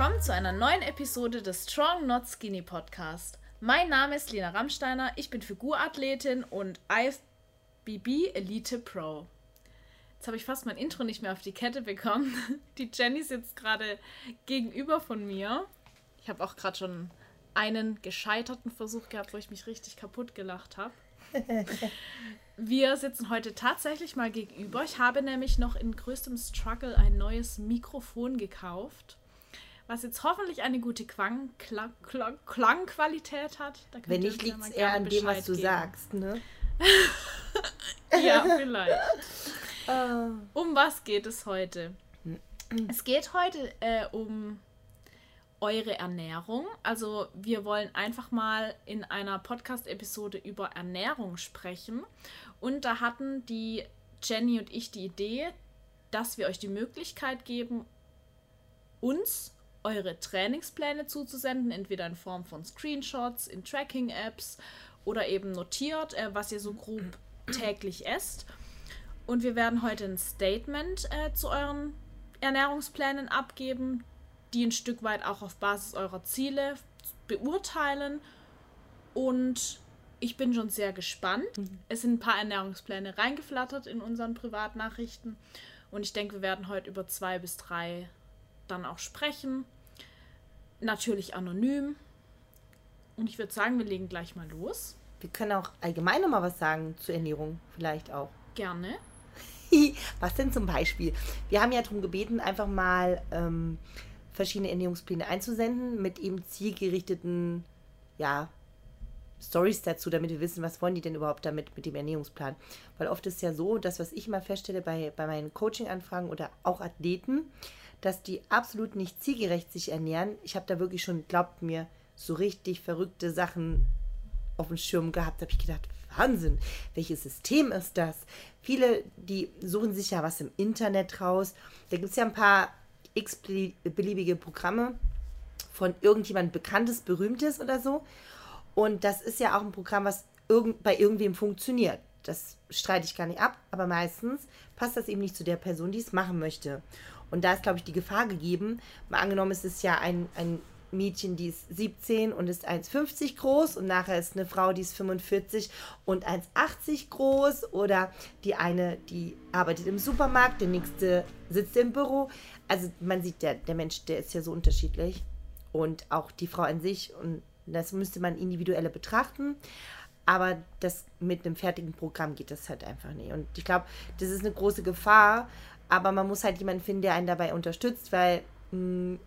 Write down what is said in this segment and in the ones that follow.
willkommen zu einer neuen Episode des Strong Not Skinny Podcast. Mein Name ist Lena Rammsteiner, ich bin Figurathletin und IFBB Elite Pro. Jetzt habe ich fast mein Intro nicht mehr auf die Kette bekommen. Die Jenny sitzt gerade gegenüber von mir. Ich habe auch gerade schon einen gescheiterten Versuch gehabt, wo ich mich richtig kaputt gelacht habe. Wir sitzen heute tatsächlich mal gegenüber. Ich habe nämlich noch in größtem Struggle ein neues Mikrofon gekauft, was jetzt hoffentlich eine gute Klang, Klang, Klang, Klangqualität hat. Wenn nicht, liegt es eher an dem, was du geben. sagst, ne? ja, vielleicht. Uh. Um was geht es heute? Es geht heute äh, um eure Ernährung. Also wir wollen einfach mal in einer Podcast-Episode über Ernährung sprechen. Und da hatten die Jenny und ich die Idee, dass wir euch die Möglichkeit geben, uns eure Trainingspläne zuzusenden, entweder in Form von Screenshots, in Tracking-Apps oder eben notiert, äh, was ihr so grob täglich esst. Und wir werden heute ein Statement äh, zu euren Ernährungsplänen abgeben, die ein Stück weit auch auf Basis eurer Ziele beurteilen. Und ich bin schon sehr gespannt. Mhm. Es sind ein paar Ernährungspläne reingeflattert in unseren Privatnachrichten. Und ich denke, wir werden heute über zwei bis drei dann auch sprechen. Natürlich anonym. Und ich würde sagen, wir legen gleich mal los. Wir können auch allgemein noch mal was sagen zur Ernährung, vielleicht auch. Gerne. was denn zum Beispiel? Wir haben ja darum gebeten, einfach mal ähm, verschiedene Ernährungspläne einzusenden mit eben zielgerichteten, ja, Stories dazu, damit wir wissen, was wollen die denn überhaupt damit mit dem Ernährungsplan. Weil oft ist ja so, dass was ich immer feststelle bei, bei meinen Coaching-Anfragen oder auch Athleten, dass die absolut nicht zielgerecht sich ernähren. Ich habe da wirklich schon, glaubt mir, so richtig verrückte Sachen auf dem Schirm gehabt. Da habe ich gedacht, Wahnsinn, welches System ist das? Viele, die suchen sich ja was im Internet raus. Da gibt es ja ein paar x-beliebige Programme von irgendjemand Bekanntes, Berühmtes oder so. Und das ist ja auch ein Programm, was irgend, bei irgendwem funktioniert. Das streite ich gar nicht ab, aber meistens passt das eben nicht zu der Person, die es machen möchte. Und da ist, glaube ich, die Gefahr gegeben. Mal angenommen, es ist ja ein, ein Mädchen, die ist 17 und ist 1,50 groß und nachher ist eine Frau, die ist 45 und 1,80 groß oder die eine, die arbeitet im Supermarkt, der nächste sitzt im Büro. Also man sieht, der, der Mensch, der ist ja so unterschiedlich und auch die Frau an sich und das müsste man individueller betrachten. Aber das mit einem fertigen Programm geht das halt einfach nicht. Und ich glaube, das ist eine große Gefahr. Aber man muss halt jemanden finden, der einen dabei unterstützt, weil mh, hm,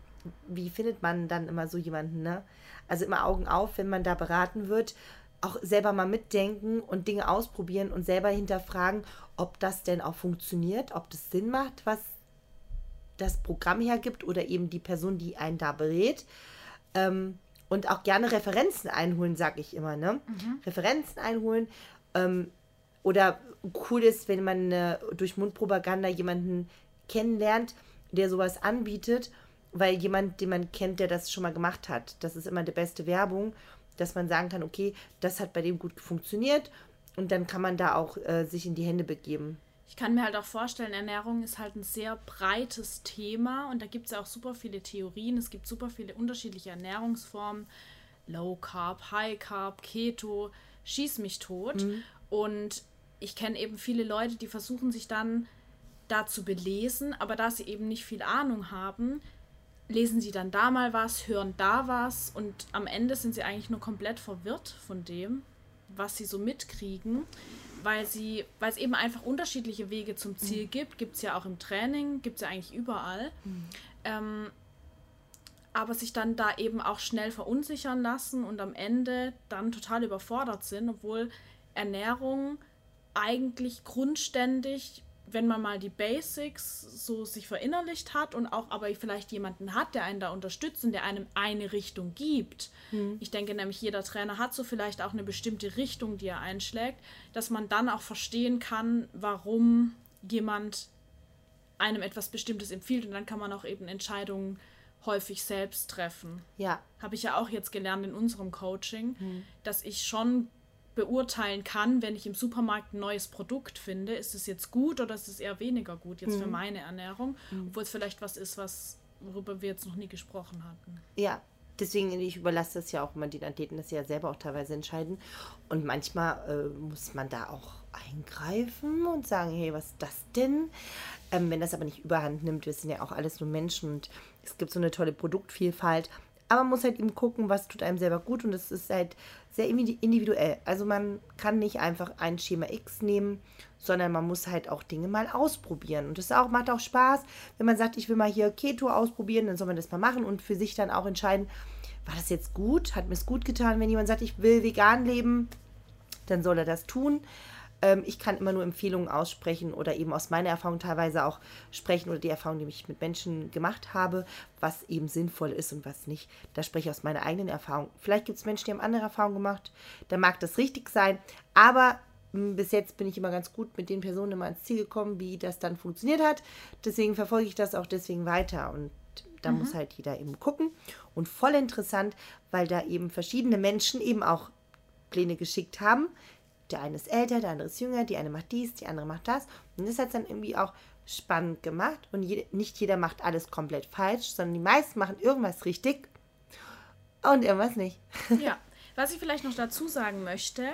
wie findet man dann immer so jemanden, ne? Also immer Augen auf, wenn man da beraten wird, auch selber mal mitdenken und Dinge ausprobieren und selber hinterfragen, ob das denn auch funktioniert, ob das Sinn macht, was das Programm hergibt oder eben die Person, die einen da berät. Ähm, und auch gerne Referenzen einholen, sage ich immer. Ne? Mhm. Referenzen einholen. Ähm, oder cool ist, wenn man äh, durch Mundpropaganda jemanden kennenlernt, der sowas anbietet, weil jemand, den man kennt, der das schon mal gemacht hat. Das ist immer die beste Werbung, dass man sagen kann, okay, das hat bei dem gut funktioniert und dann kann man da auch äh, sich in die Hände begeben. Ich kann mir halt auch vorstellen, Ernährung ist halt ein sehr breites Thema und da gibt es ja auch super viele Theorien. Es gibt super viele unterschiedliche Ernährungsformen. Low Carb, High Carb, Keto, schieß mich tot. Mhm. Und ich kenne eben viele Leute, die versuchen sich dann da zu belesen, aber da sie eben nicht viel Ahnung haben, lesen sie dann da mal was, hören da was und am Ende sind sie eigentlich nur komplett verwirrt von dem, was sie so mitkriegen, weil sie, weil es eben einfach unterschiedliche Wege zum Ziel mhm. gibt, gibt es ja auch im Training, gibt es ja eigentlich überall. Mhm. Ähm, aber sich dann da eben auch schnell verunsichern lassen und am Ende dann total überfordert sind, obwohl Ernährung eigentlich grundständig wenn man mal die Basics so sich verinnerlicht hat und auch aber vielleicht jemanden hat, der einen da unterstützt und der einem eine Richtung gibt. Mhm. Ich denke nämlich, jeder Trainer hat so vielleicht auch eine bestimmte Richtung, die er einschlägt, dass man dann auch verstehen kann, warum jemand einem etwas Bestimmtes empfiehlt und dann kann man auch eben Entscheidungen häufig selbst treffen. Ja. Habe ich ja auch jetzt gelernt in unserem Coaching, mhm. dass ich schon beurteilen kann, wenn ich im Supermarkt ein neues Produkt finde, ist es jetzt gut oder ist es eher weniger gut jetzt mhm. für meine Ernährung, mhm. obwohl es vielleicht was ist, was, worüber wir jetzt noch nie gesprochen hatten. Ja, deswegen, ich überlasse das ja auch immer den Athleten, dass sie ja selber auch teilweise entscheiden. Und manchmal äh, muss man da auch eingreifen und sagen, hey, was ist das denn? Ähm, wenn das aber nicht überhand nimmt, wir sind ja auch alles nur Menschen und es gibt so eine tolle Produktvielfalt. Aber man muss halt eben gucken, was tut einem selber gut und es ist halt sehr individuell. Also man kann nicht einfach ein Schema X nehmen, sondern man muss halt auch Dinge mal ausprobieren. Und das auch, macht auch Spaß, wenn man sagt, ich will mal hier Keto ausprobieren, dann soll man das mal machen und für sich dann auch entscheiden, war das jetzt gut? Hat mir es gut getan? Wenn jemand sagt, ich will vegan leben, dann soll er das tun. Ähm, ich kann immer nur Empfehlungen aussprechen oder eben aus meiner Erfahrung teilweise auch sprechen oder die Erfahrung, die ich mit Menschen gemacht habe, was eben sinnvoll ist und was nicht. Da spreche ich aus meiner eigenen Erfahrung. Vielleicht gibt es Menschen, die haben andere Erfahrungen gemacht. Da mag das richtig sein. Aber hm, bis jetzt bin ich immer ganz gut mit den Personen immer ans Ziel gekommen, wie das dann funktioniert hat. Deswegen verfolge ich das auch deswegen weiter und da mhm. muss halt jeder eben gucken. Und voll interessant, weil da eben verschiedene Menschen eben auch Pläne geschickt haben, der eine ist älter, der andere ist jünger, die eine macht dies, die andere macht das. Und das hat es dann irgendwie auch spannend gemacht. Und je, nicht jeder macht alles komplett falsch, sondern die meisten machen irgendwas richtig und irgendwas nicht. Ja, was ich vielleicht noch dazu sagen möchte,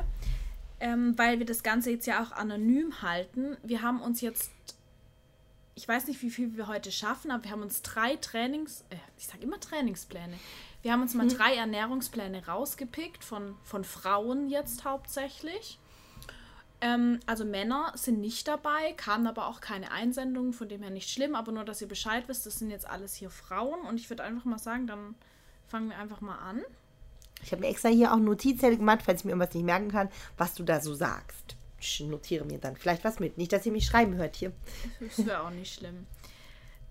ähm, weil wir das Ganze jetzt ja auch anonym halten, wir haben uns jetzt, ich weiß nicht, wie viel wir heute schaffen, aber wir haben uns drei Trainings, äh, ich sage immer Trainingspläne, wir haben uns mal mhm. drei Ernährungspläne rausgepickt, von, von Frauen jetzt hauptsächlich. Ähm, also Männer sind nicht dabei, kamen aber auch keine Einsendungen, von dem her nicht schlimm, aber nur, dass ihr Bescheid wisst, das sind jetzt alles hier Frauen und ich würde einfach mal sagen, dann fangen wir einfach mal an. Ich habe mir extra hier auch Notizzettel gemacht, falls ich mir irgendwas nicht merken kann, was du da so sagst. Ich notiere mir dann vielleicht was mit. Nicht, dass ihr mich schreiben hört hier. Das wäre auch nicht schlimm.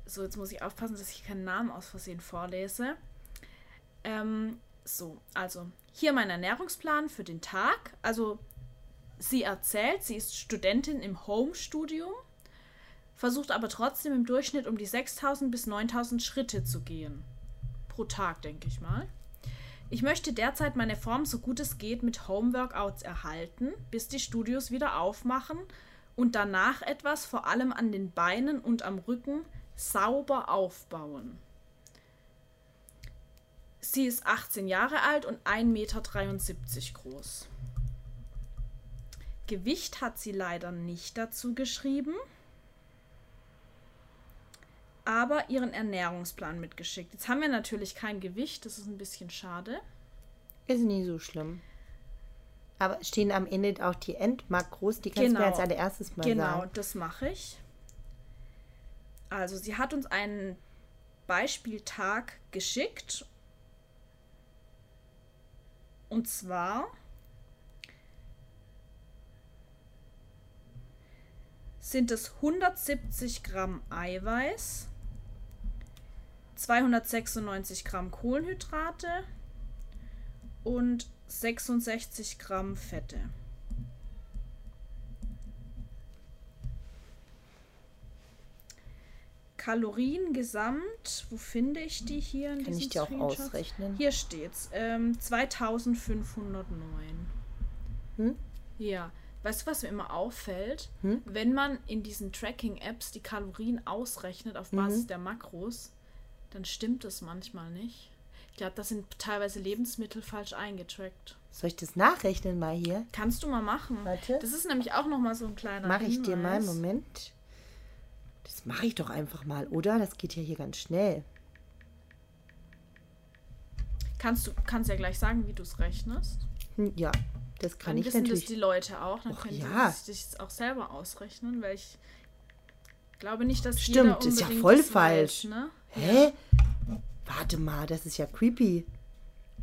So, jetzt muss ich aufpassen, dass ich keinen Namen aus Versehen vorlese. Ähm, so, also hier mein Ernährungsplan für den Tag. Also sie erzählt, sie ist Studentin im Home-Studium, versucht aber trotzdem im Durchschnitt um die 6000 bis 9000 Schritte zu gehen. Pro Tag, denke ich mal. Ich möchte derzeit meine Form so gut es geht mit Home-Workouts erhalten, bis die Studios wieder aufmachen und danach etwas vor allem an den Beinen und am Rücken sauber aufbauen. Sie ist 18 Jahre alt und 1,73 Meter groß. Gewicht hat sie leider nicht dazu geschrieben, aber ihren Ernährungsplan mitgeschickt. Jetzt haben wir natürlich kein Gewicht, das ist ein bisschen schade. Ist nie so schlimm. Aber stehen am Ende auch die Endmakros, die kannst genau. du mir als allererstes mal genau, sagen. Genau, das mache ich. Also sie hat uns einen Beispieltag geschickt und zwar sind es 170 Gramm Eiweiß, 296 Gramm Kohlenhydrate und 66 Gramm Fette. Kalorien gesamt, wo finde ich die hier? In Kann ich die auch ausrechnen? Hier steht's. Ähm, 2509. Hm? Ja. Weißt du, was mir immer auffällt? Hm? Wenn man in diesen Tracking-Apps die Kalorien ausrechnet auf Basis mhm. der Makros, dann stimmt das manchmal nicht. Ich glaube, da sind teilweise Lebensmittel falsch eingetrackt. Soll ich das nachrechnen mal hier? Kannst du mal machen. Warte. Das ist nämlich auch noch mal so ein kleiner Mach ich dir mal, Moment. Das mache ich doch einfach mal, oder? Das geht ja hier ganz schnell. Kannst du kannst ja gleich sagen, wie du es rechnest? Hm, ja, das kann dann ich wissen natürlich. das die Leute auch. Dann Och, können ja. sie sich auch selber ausrechnen, weil ich glaube nicht, dass Stimmt, ist ja voll falsch. Weiß, ne? Hä? Warte mal, das ist ja creepy.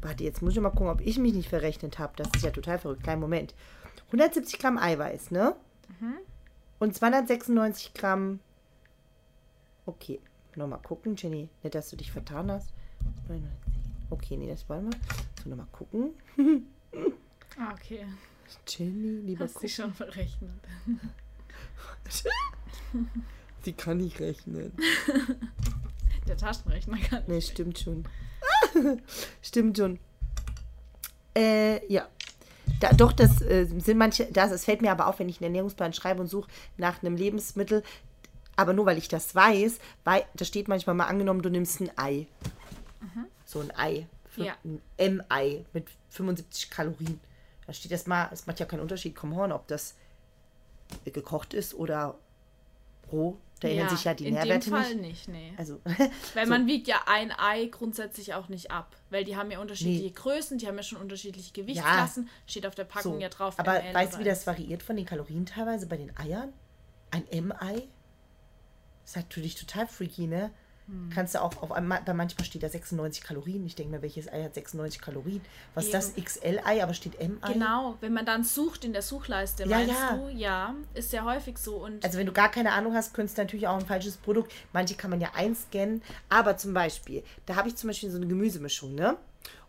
Warte, jetzt muss ich mal gucken, ob ich mich nicht verrechnet habe. Das ist ja total verrückt. Kleinen Moment. 170 Gramm Eiweiß, ne? Mhm. Und 296 Gramm Okay, nochmal gucken, Jenny. Nicht, dass du dich vertan hast. Okay, nee, das wollen wir. So, nochmal gucken. ah, okay. Jenny, lieber Hast gucken. schon verrechnet. Sie kann nicht rechnen. Der Taschenrechner kann nicht. Nee, stimmt schon. stimmt schon. Äh, ja. Da, doch, das äh, sind manche, das, es fällt mir aber auf, wenn ich einen Ernährungsplan schreibe und suche nach einem Lebensmittel, Aber nur weil ich das weiß, weil da steht manchmal mal angenommen, du nimmst ein Ei. So ein Ei. Ja. Ein M-Ei mit 75 Kalorien. Da steht das mal, es macht ja keinen Unterschied, komm horn, ob das gekocht ist oder roh. Da ändern sich ja die in Nährwerte dem Fall nicht. nicht, nee. Also, Weil so. man wiegt ja ein Ei grundsätzlich auch nicht ab. Weil die haben ja unterschiedliche Nee. Größen, die haben ja schon unterschiedliche Gewichtsklassen. Steht auf der Packung so. ja drauf. Aber ML weißt du, wie das variiert von den Kalorien teilweise bei den Eiern? Ein M-Ei? Das ist natürlich total freaky, ne? Hm. Kannst du auch, auf einmal, bei manchmal steht da 96 Kalorien. Ich denke mir, welches Ei hat 96 Kalorien? Was ist das? XL-Ei, aber steht M-Ei? Genau, wenn man dann sucht in der Suchleiste, Ja, meinst ja. du? Ja, ist sehr häufig so. Und Also wenn du gar keine Ahnung hast, könntest du natürlich auch ein falsches Produkt. Manche kann man ja einscannen. Aber zum Beispiel, da habe ich zum Beispiel so eine Gemüsemischung, ne?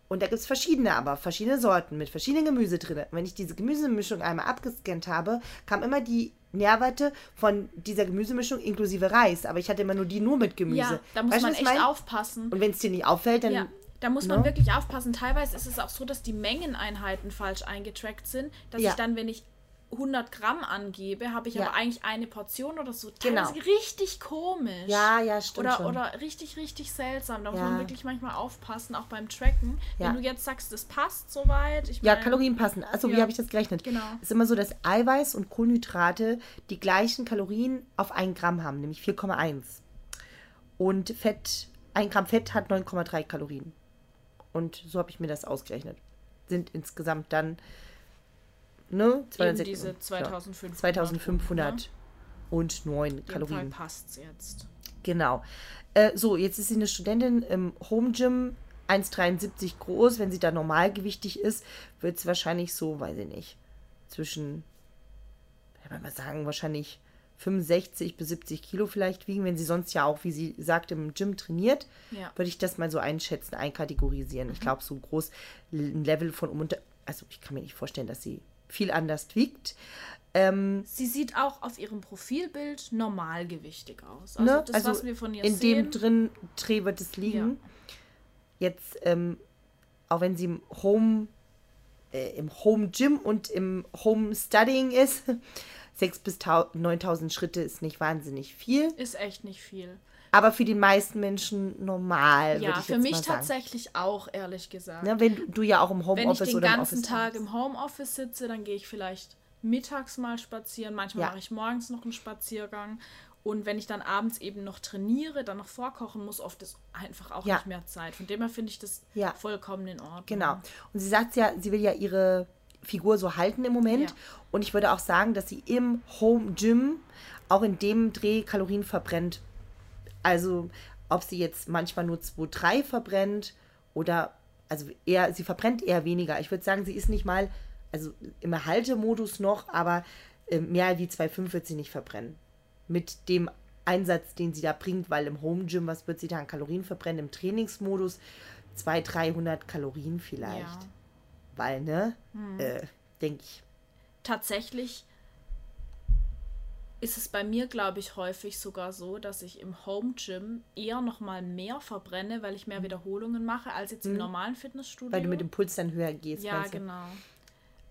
Und da gibt es verschiedene, aber verschiedene Sorten mit verschiedenen Gemüse drin. Und wenn ich diese Gemüsemischung einmal abgescannt habe, kam immer die Nährwerte von dieser Gemüsemischung inklusive Reis. Aber ich hatte immer nur die nur mit Gemüse. ja, da muss Weißt man echt mein? aufpassen. Und wenn es dir nicht auffällt, dann. Ja, da muss man ne? wirklich aufpassen. Teilweise ist es auch so, dass die Mengeneinheiten falsch eingetrackt sind, dass Ja. ich dann, wenn ich 100 Gramm angebe, habe ich Ja. aber eigentlich eine Portion oder so. Genau. Teilweise richtig komisch. Ja, ja, stimmt Oder, schon. oder richtig, richtig seltsam. Da muss Ja. man wirklich manchmal aufpassen, auch beim Tracken. Ja. Wenn du jetzt sagst, das passt soweit. Ich Ja, mein, Kalorien passen. Also wie habe ich das gerechnet? Genau. Es ist immer so, dass Eiweiß und Kohlenhydrate die gleichen Kalorien auf 1 Gramm haben, nämlich 4,1. Und Fett, 1 Gramm Fett hat 9,3 Kalorien. Und so habe ich mir das ausgerechnet. Sind insgesamt dann ne, Eben 206 diese ja, 2500. 2500 Ne? und 9 In dem Fall Kalorien. passt's jetzt. Genau. Äh, so, jetzt ist sie eine Studentin im Home Gym, 1,73 groß. Wenn sie da normalgewichtig ist, wird es wahrscheinlich so, weiß ich nicht, zwischen, ich würde mal sagen, wahrscheinlich 65 bis 70 Kilo vielleicht wiegen, wenn sie sonst ja auch, wie sie sagt, im Gym trainiert, Ja. würde ich das mal so einschätzen, einkategorisieren. Ich glaube, so groß ein Level von um und also ich kann mir nicht vorstellen, dass sie viel anders wiegt. Ähm, Sie sieht auch auf ihrem Profilbild normalgewichtig aus. Also ne? das, was wir von ihr in sehen. dem drin Dreh wird es liegen. Jetzt, ähm, auch wenn sie im Home, äh, im Home Gym und im Home Studying ist, 6.000 bis 9.000 Schritte ist nicht wahnsinnig viel, Ist echt nicht viel. Aber für die meisten Menschen normal, Ja, würde ich für jetzt mich mal sagen. tatsächlich auch, ehrlich gesagt. Ne, wenn du, du ja auch im Wenn ich Homeoffice den oder ganzen Tag im Homeoffice sitze, dann gehe ich vielleicht mittags mal spazieren. Manchmal Ja. mache ich morgens noch einen Spaziergang. Und wenn ich dann abends eben noch trainiere, dann noch vorkochen muss, oft ist einfach auch Ja. nicht mehr Zeit. Von dem her finde ich das Ja. vollkommen in Ordnung. Genau. Und sie sagt ja, sie will ja ihre Figur so halten im Moment. Und ich würde auch sagen, dass sie im Home Gym auch in dem Dreh Kalorien verbrennt. Also, ob sie jetzt manchmal nur 2, 3 verbrennt oder, also eher, sie verbrennt eher weniger. Ich würde sagen, sie ist nicht mal, also im Erhaltemodus noch, aber äh, mehr wie 2,5 wird sie nicht verbrennen. Mit dem Einsatz, den sie da bringt, weil im Home Gym, was wird sie da an Kalorien verbrennen? Im Trainingsmodus 200, 300 Kalorien vielleicht. Ja. Weil, ne, äh, denke ich. Tatsächlich ist es bei mir, glaube ich, häufig sogar so, dass ich im Home Gym eher noch mal mehr verbrenne, weil ich mehr Wiederholungen mache, als jetzt im normalen Fitnessstudio. Mhm. Weil du mit dem Puls dann höher gehst. Ja, genau.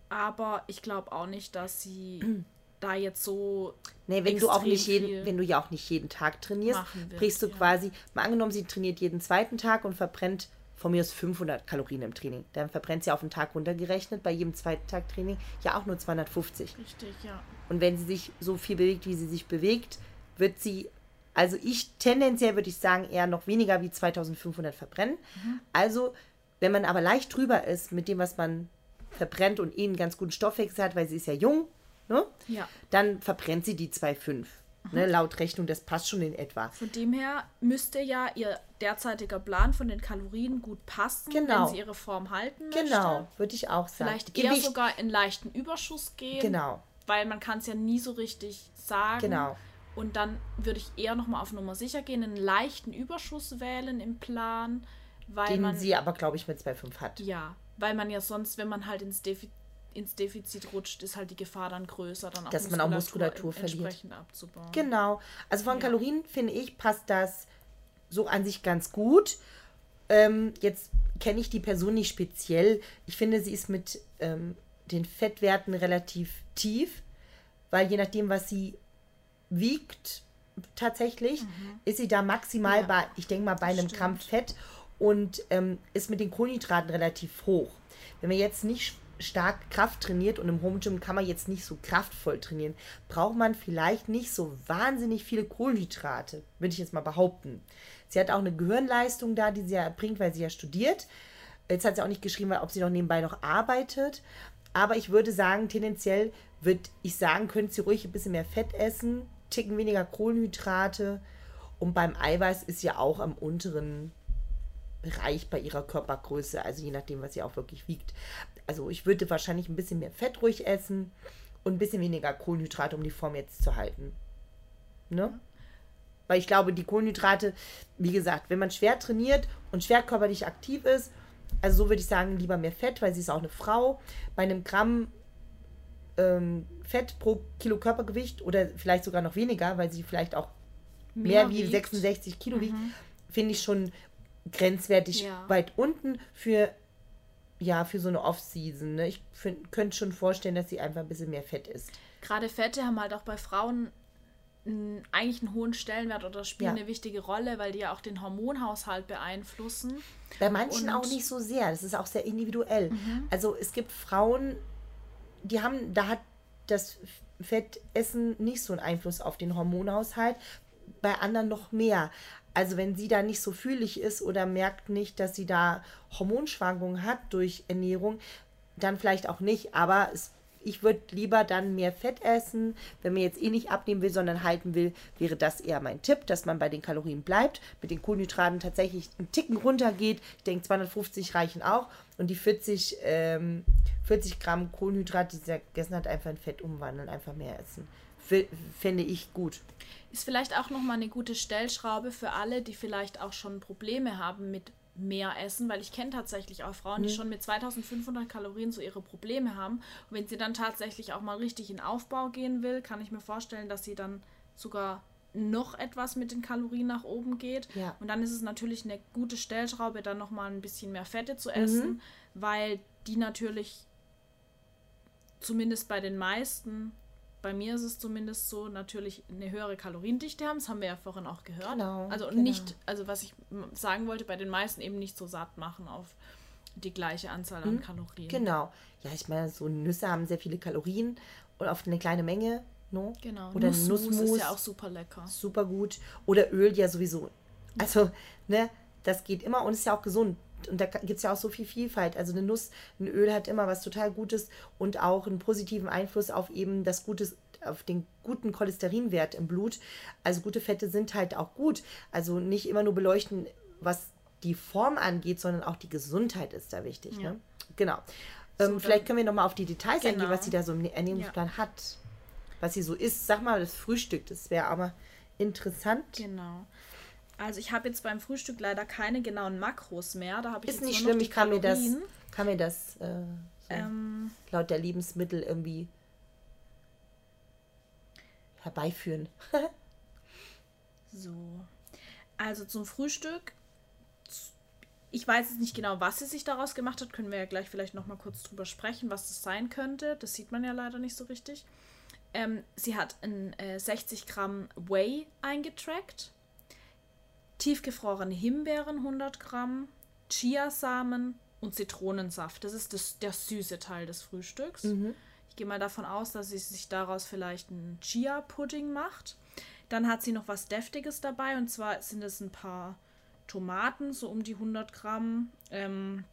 Aber ich glaube auch nicht, dass sie da jetzt so. Nee, wenn du auch nicht jeden, wenn du ja auch nicht jeden Tag trainierst, wird, brichst du ja. quasi, mal angenommen, sie trainiert jeden zweiten Tag und verbrennt von mir aus 500 Kalorien im Training. Dann verbrennt sie auf den Tag runtergerechnet, bei jedem zweiten Tag Training ja auch nur 250. Richtig, ja. Und wenn sie sich so viel bewegt, wie sie sich bewegt, wird sie, also ich tendenziell würde ich sagen, eher noch weniger wie 2500 verbrennen. Mhm. Also, wenn man aber leicht drüber ist mit dem, was man verbrennt und eh einen ganz guten Stoffwechsel hat, weil sie ist ja jung, ne? Ja. dann verbrennt sie die 2,5. Ne, laut Rechnung, das passt schon in etwa. Von dem her müsste ja ihr derzeitiger Plan von den Kalorien gut passen, Genau. wenn sie ihre Form halten möchte. Genau, würde ich auch sagen. Vielleicht eher Gewicht, sogar in leichten Überschuss gehen. Genau, Weil man kann es ja nie so richtig sagen. genau. Und dann würde ich eher nochmal auf Nummer sicher gehen, einen leichten Überschuss wählen im Plan, weil Den man sie aber, glaube ich, mit 2,5 hat. ja, weil man ja sonst, wenn man halt ins, Defi ins Defizit rutscht, ist halt die Gefahr dann größer, dann auch Dass man auch Muskulatur verliert. entsprechend abzubauen. Genau. Also von Ja. Kalorien, finde ich, passt das so an sich ganz gut. Ähm, jetzt kenne ich die Person nicht speziell. Ich finde, sie ist mit ähm, den Fettwerten relativ tief, weil je nachdem, was sie wiegt, tatsächlich, ist sie da maximal Ja, bei, ich denke mal, bei einem stimmt. Gramm Fett und ähm, ist mit den Kohlenhydraten relativ hoch. Wenn man jetzt nicht stark Kraft trainiert und im Home Gym kann man jetzt nicht so kraftvoll trainieren, braucht man vielleicht nicht so wahnsinnig viele Kohlenhydrate, würde ich jetzt mal behaupten. Sie hat auch eine Gehirnleistung da, die sie ja erbringt, weil sie ja studiert. Jetzt hat sie auch nicht geschrieben, ob sie noch nebenbei noch arbeitet. Aber ich würde sagen, tendenziell würde ich sagen, könnte sie ruhig ein bisschen mehr Fett essen, ticken weniger Kohlenhydrate. Und beim Eiweiß ist ja auch am unteren Bereich bei ihrer Körpergröße, also je nachdem, was sie auch wirklich wiegt. Also ich würde wahrscheinlich ein bisschen mehr Fett ruhig essen und ein bisschen weniger Kohlenhydrate, um die Form jetzt zu halten. Ne? Weil ich glaube, die Kohlenhydrate, wie gesagt, wenn man schwer trainiert und schwer körperlich aktiv ist, also so würde ich sagen, lieber mehr Fett, weil sie ist auch eine Frau. Bei einem Gramm ähm, Fett pro Kilo Körpergewicht oder vielleicht sogar noch weniger, weil sie vielleicht auch mehr, wie wiegt. 66 Kilo wiegt, finde ich schon grenzwertig Ja. weit unten für ja für so eine Off-Season. Ne? Ich könnte schon vorstellen, dass sie einfach ein bisschen mehr Fett isst. Gerade Fette haben halt auch bei Frauen eigentlich einen hohen Stellenwert oder spielen Ja. eine wichtige Rolle, weil die ja auch den Hormonhaushalt beeinflussen. Bei manchen Und- auch nicht so sehr. Das ist auch sehr individuell. Also es gibt Frauen, die haben, da hat das Fettessen nicht so einen Einfluss auf den Hormonhaushalt, bei anderen noch mehr. Also wenn sie da nicht so fühlig ist oder merkt nicht, dass sie da Hormonschwankungen hat durch Ernährung, dann vielleicht auch nicht. Aber es, ich würde lieber dann mehr Fett essen. Wenn man jetzt eh nicht abnehmen will, sondern halten will, wäre das eher mein Tipp, dass man bei den Kalorien bleibt, mit den Kohlenhydraten tatsächlich einen Ticken runtergeht. Ich denke, 250 reichen auch. Und die 40, ähm, 40 Gramm Kohlenhydrate, die sie gegessen hat, einfach in Fett umwandeln, einfach mehr essen. F- Fände ich gut. Ist vielleicht auch nochmal eine gute Stellschraube für alle, die vielleicht auch schon Probleme haben mit mehr Essen, weil ich kenne tatsächlich auch Frauen, die schon mit 2500 Kalorien so ihre Probleme haben. Und wenn sie dann tatsächlich auch mal richtig in Aufbau gehen will, kann ich mir vorstellen, dass sie dann sogar noch etwas mit den Kalorien nach oben geht. Ja. Und dann ist es natürlich eine gute Stellschraube, dann nochmal ein bisschen mehr Fette zu essen, weil die natürlich zumindest bei den meisten, bei mir ist es zumindest so, natürlich eine höhere Kaloriendichte haben. Das haben wir ja vorhin auch gehört. Genau, also genau. nicht, also was ich sagen wollte, bei den meisten eben nicht so satt machen auf die gleiche Anzahl an Kalorien. Genau. Ja, ich meine, so Nüsse haben sehr viele Kalorien und auf eine kleine Menge. No? Genau. Oder Nussmus Nussmus. ist ja auch super lecker. super gut. Oder Öl ja sowieso. Also, ne, das geht immer und ist ja auch gesund. Und da gibt es ja auch so viel Vielfalt. Also eine Nuss, ein Öl hat immer was total Gutes und auch einen positiven Einfluss auf eben das Gutes, auf den guten Cholesterinwert im Blut. Also gute Fette sind halt auch gut. Also nicht immer nur beleuchten, was die Form angeht, sondern auch die Gesundheit ist da wichtig. Ja. Ne? Genau. Ähm, dann- vielleicht können wir nochmal auf die Details eingehen, Genau. was sie da so im Ernährungsplan hat. Was sie so isst. Sag mal, das Frühstück, das wäre aber interessant. Genau. Also ich habe jetzt beim Frühstück leider keine genauen Makros mehr. Da habe ich Ist nicht schlimm, ich kann mir das, kann mir das äh, so Ähm, laut der Lebensmittel irgendwie herbeiführen. So. Also zum Frühstück. Ich weiß jetzt nicht genau, was sie sich daraus gemacht hat. Können wir ja gleich vielleicht noch mal kurz drüber sprechen, was das sein könnte. Das sieht man ja leider nicht so richtig. Ähm, sie hat ein äh, 60 Gramm Whey eingetrackt. Tiefgefrorene Himbeeren 100 Gramm. Chiasamen und Zitronensaft. Das ist das, der süße Teil des Frühstücks. Ich gehe mal davon aus, dass sie sich daraus vielleicht einen Chia-Pudding macht. Dann hat sie noch was Deftiges dabei und zwar sind es ein paar Tomaten, so um die 100 Gramm, ähm,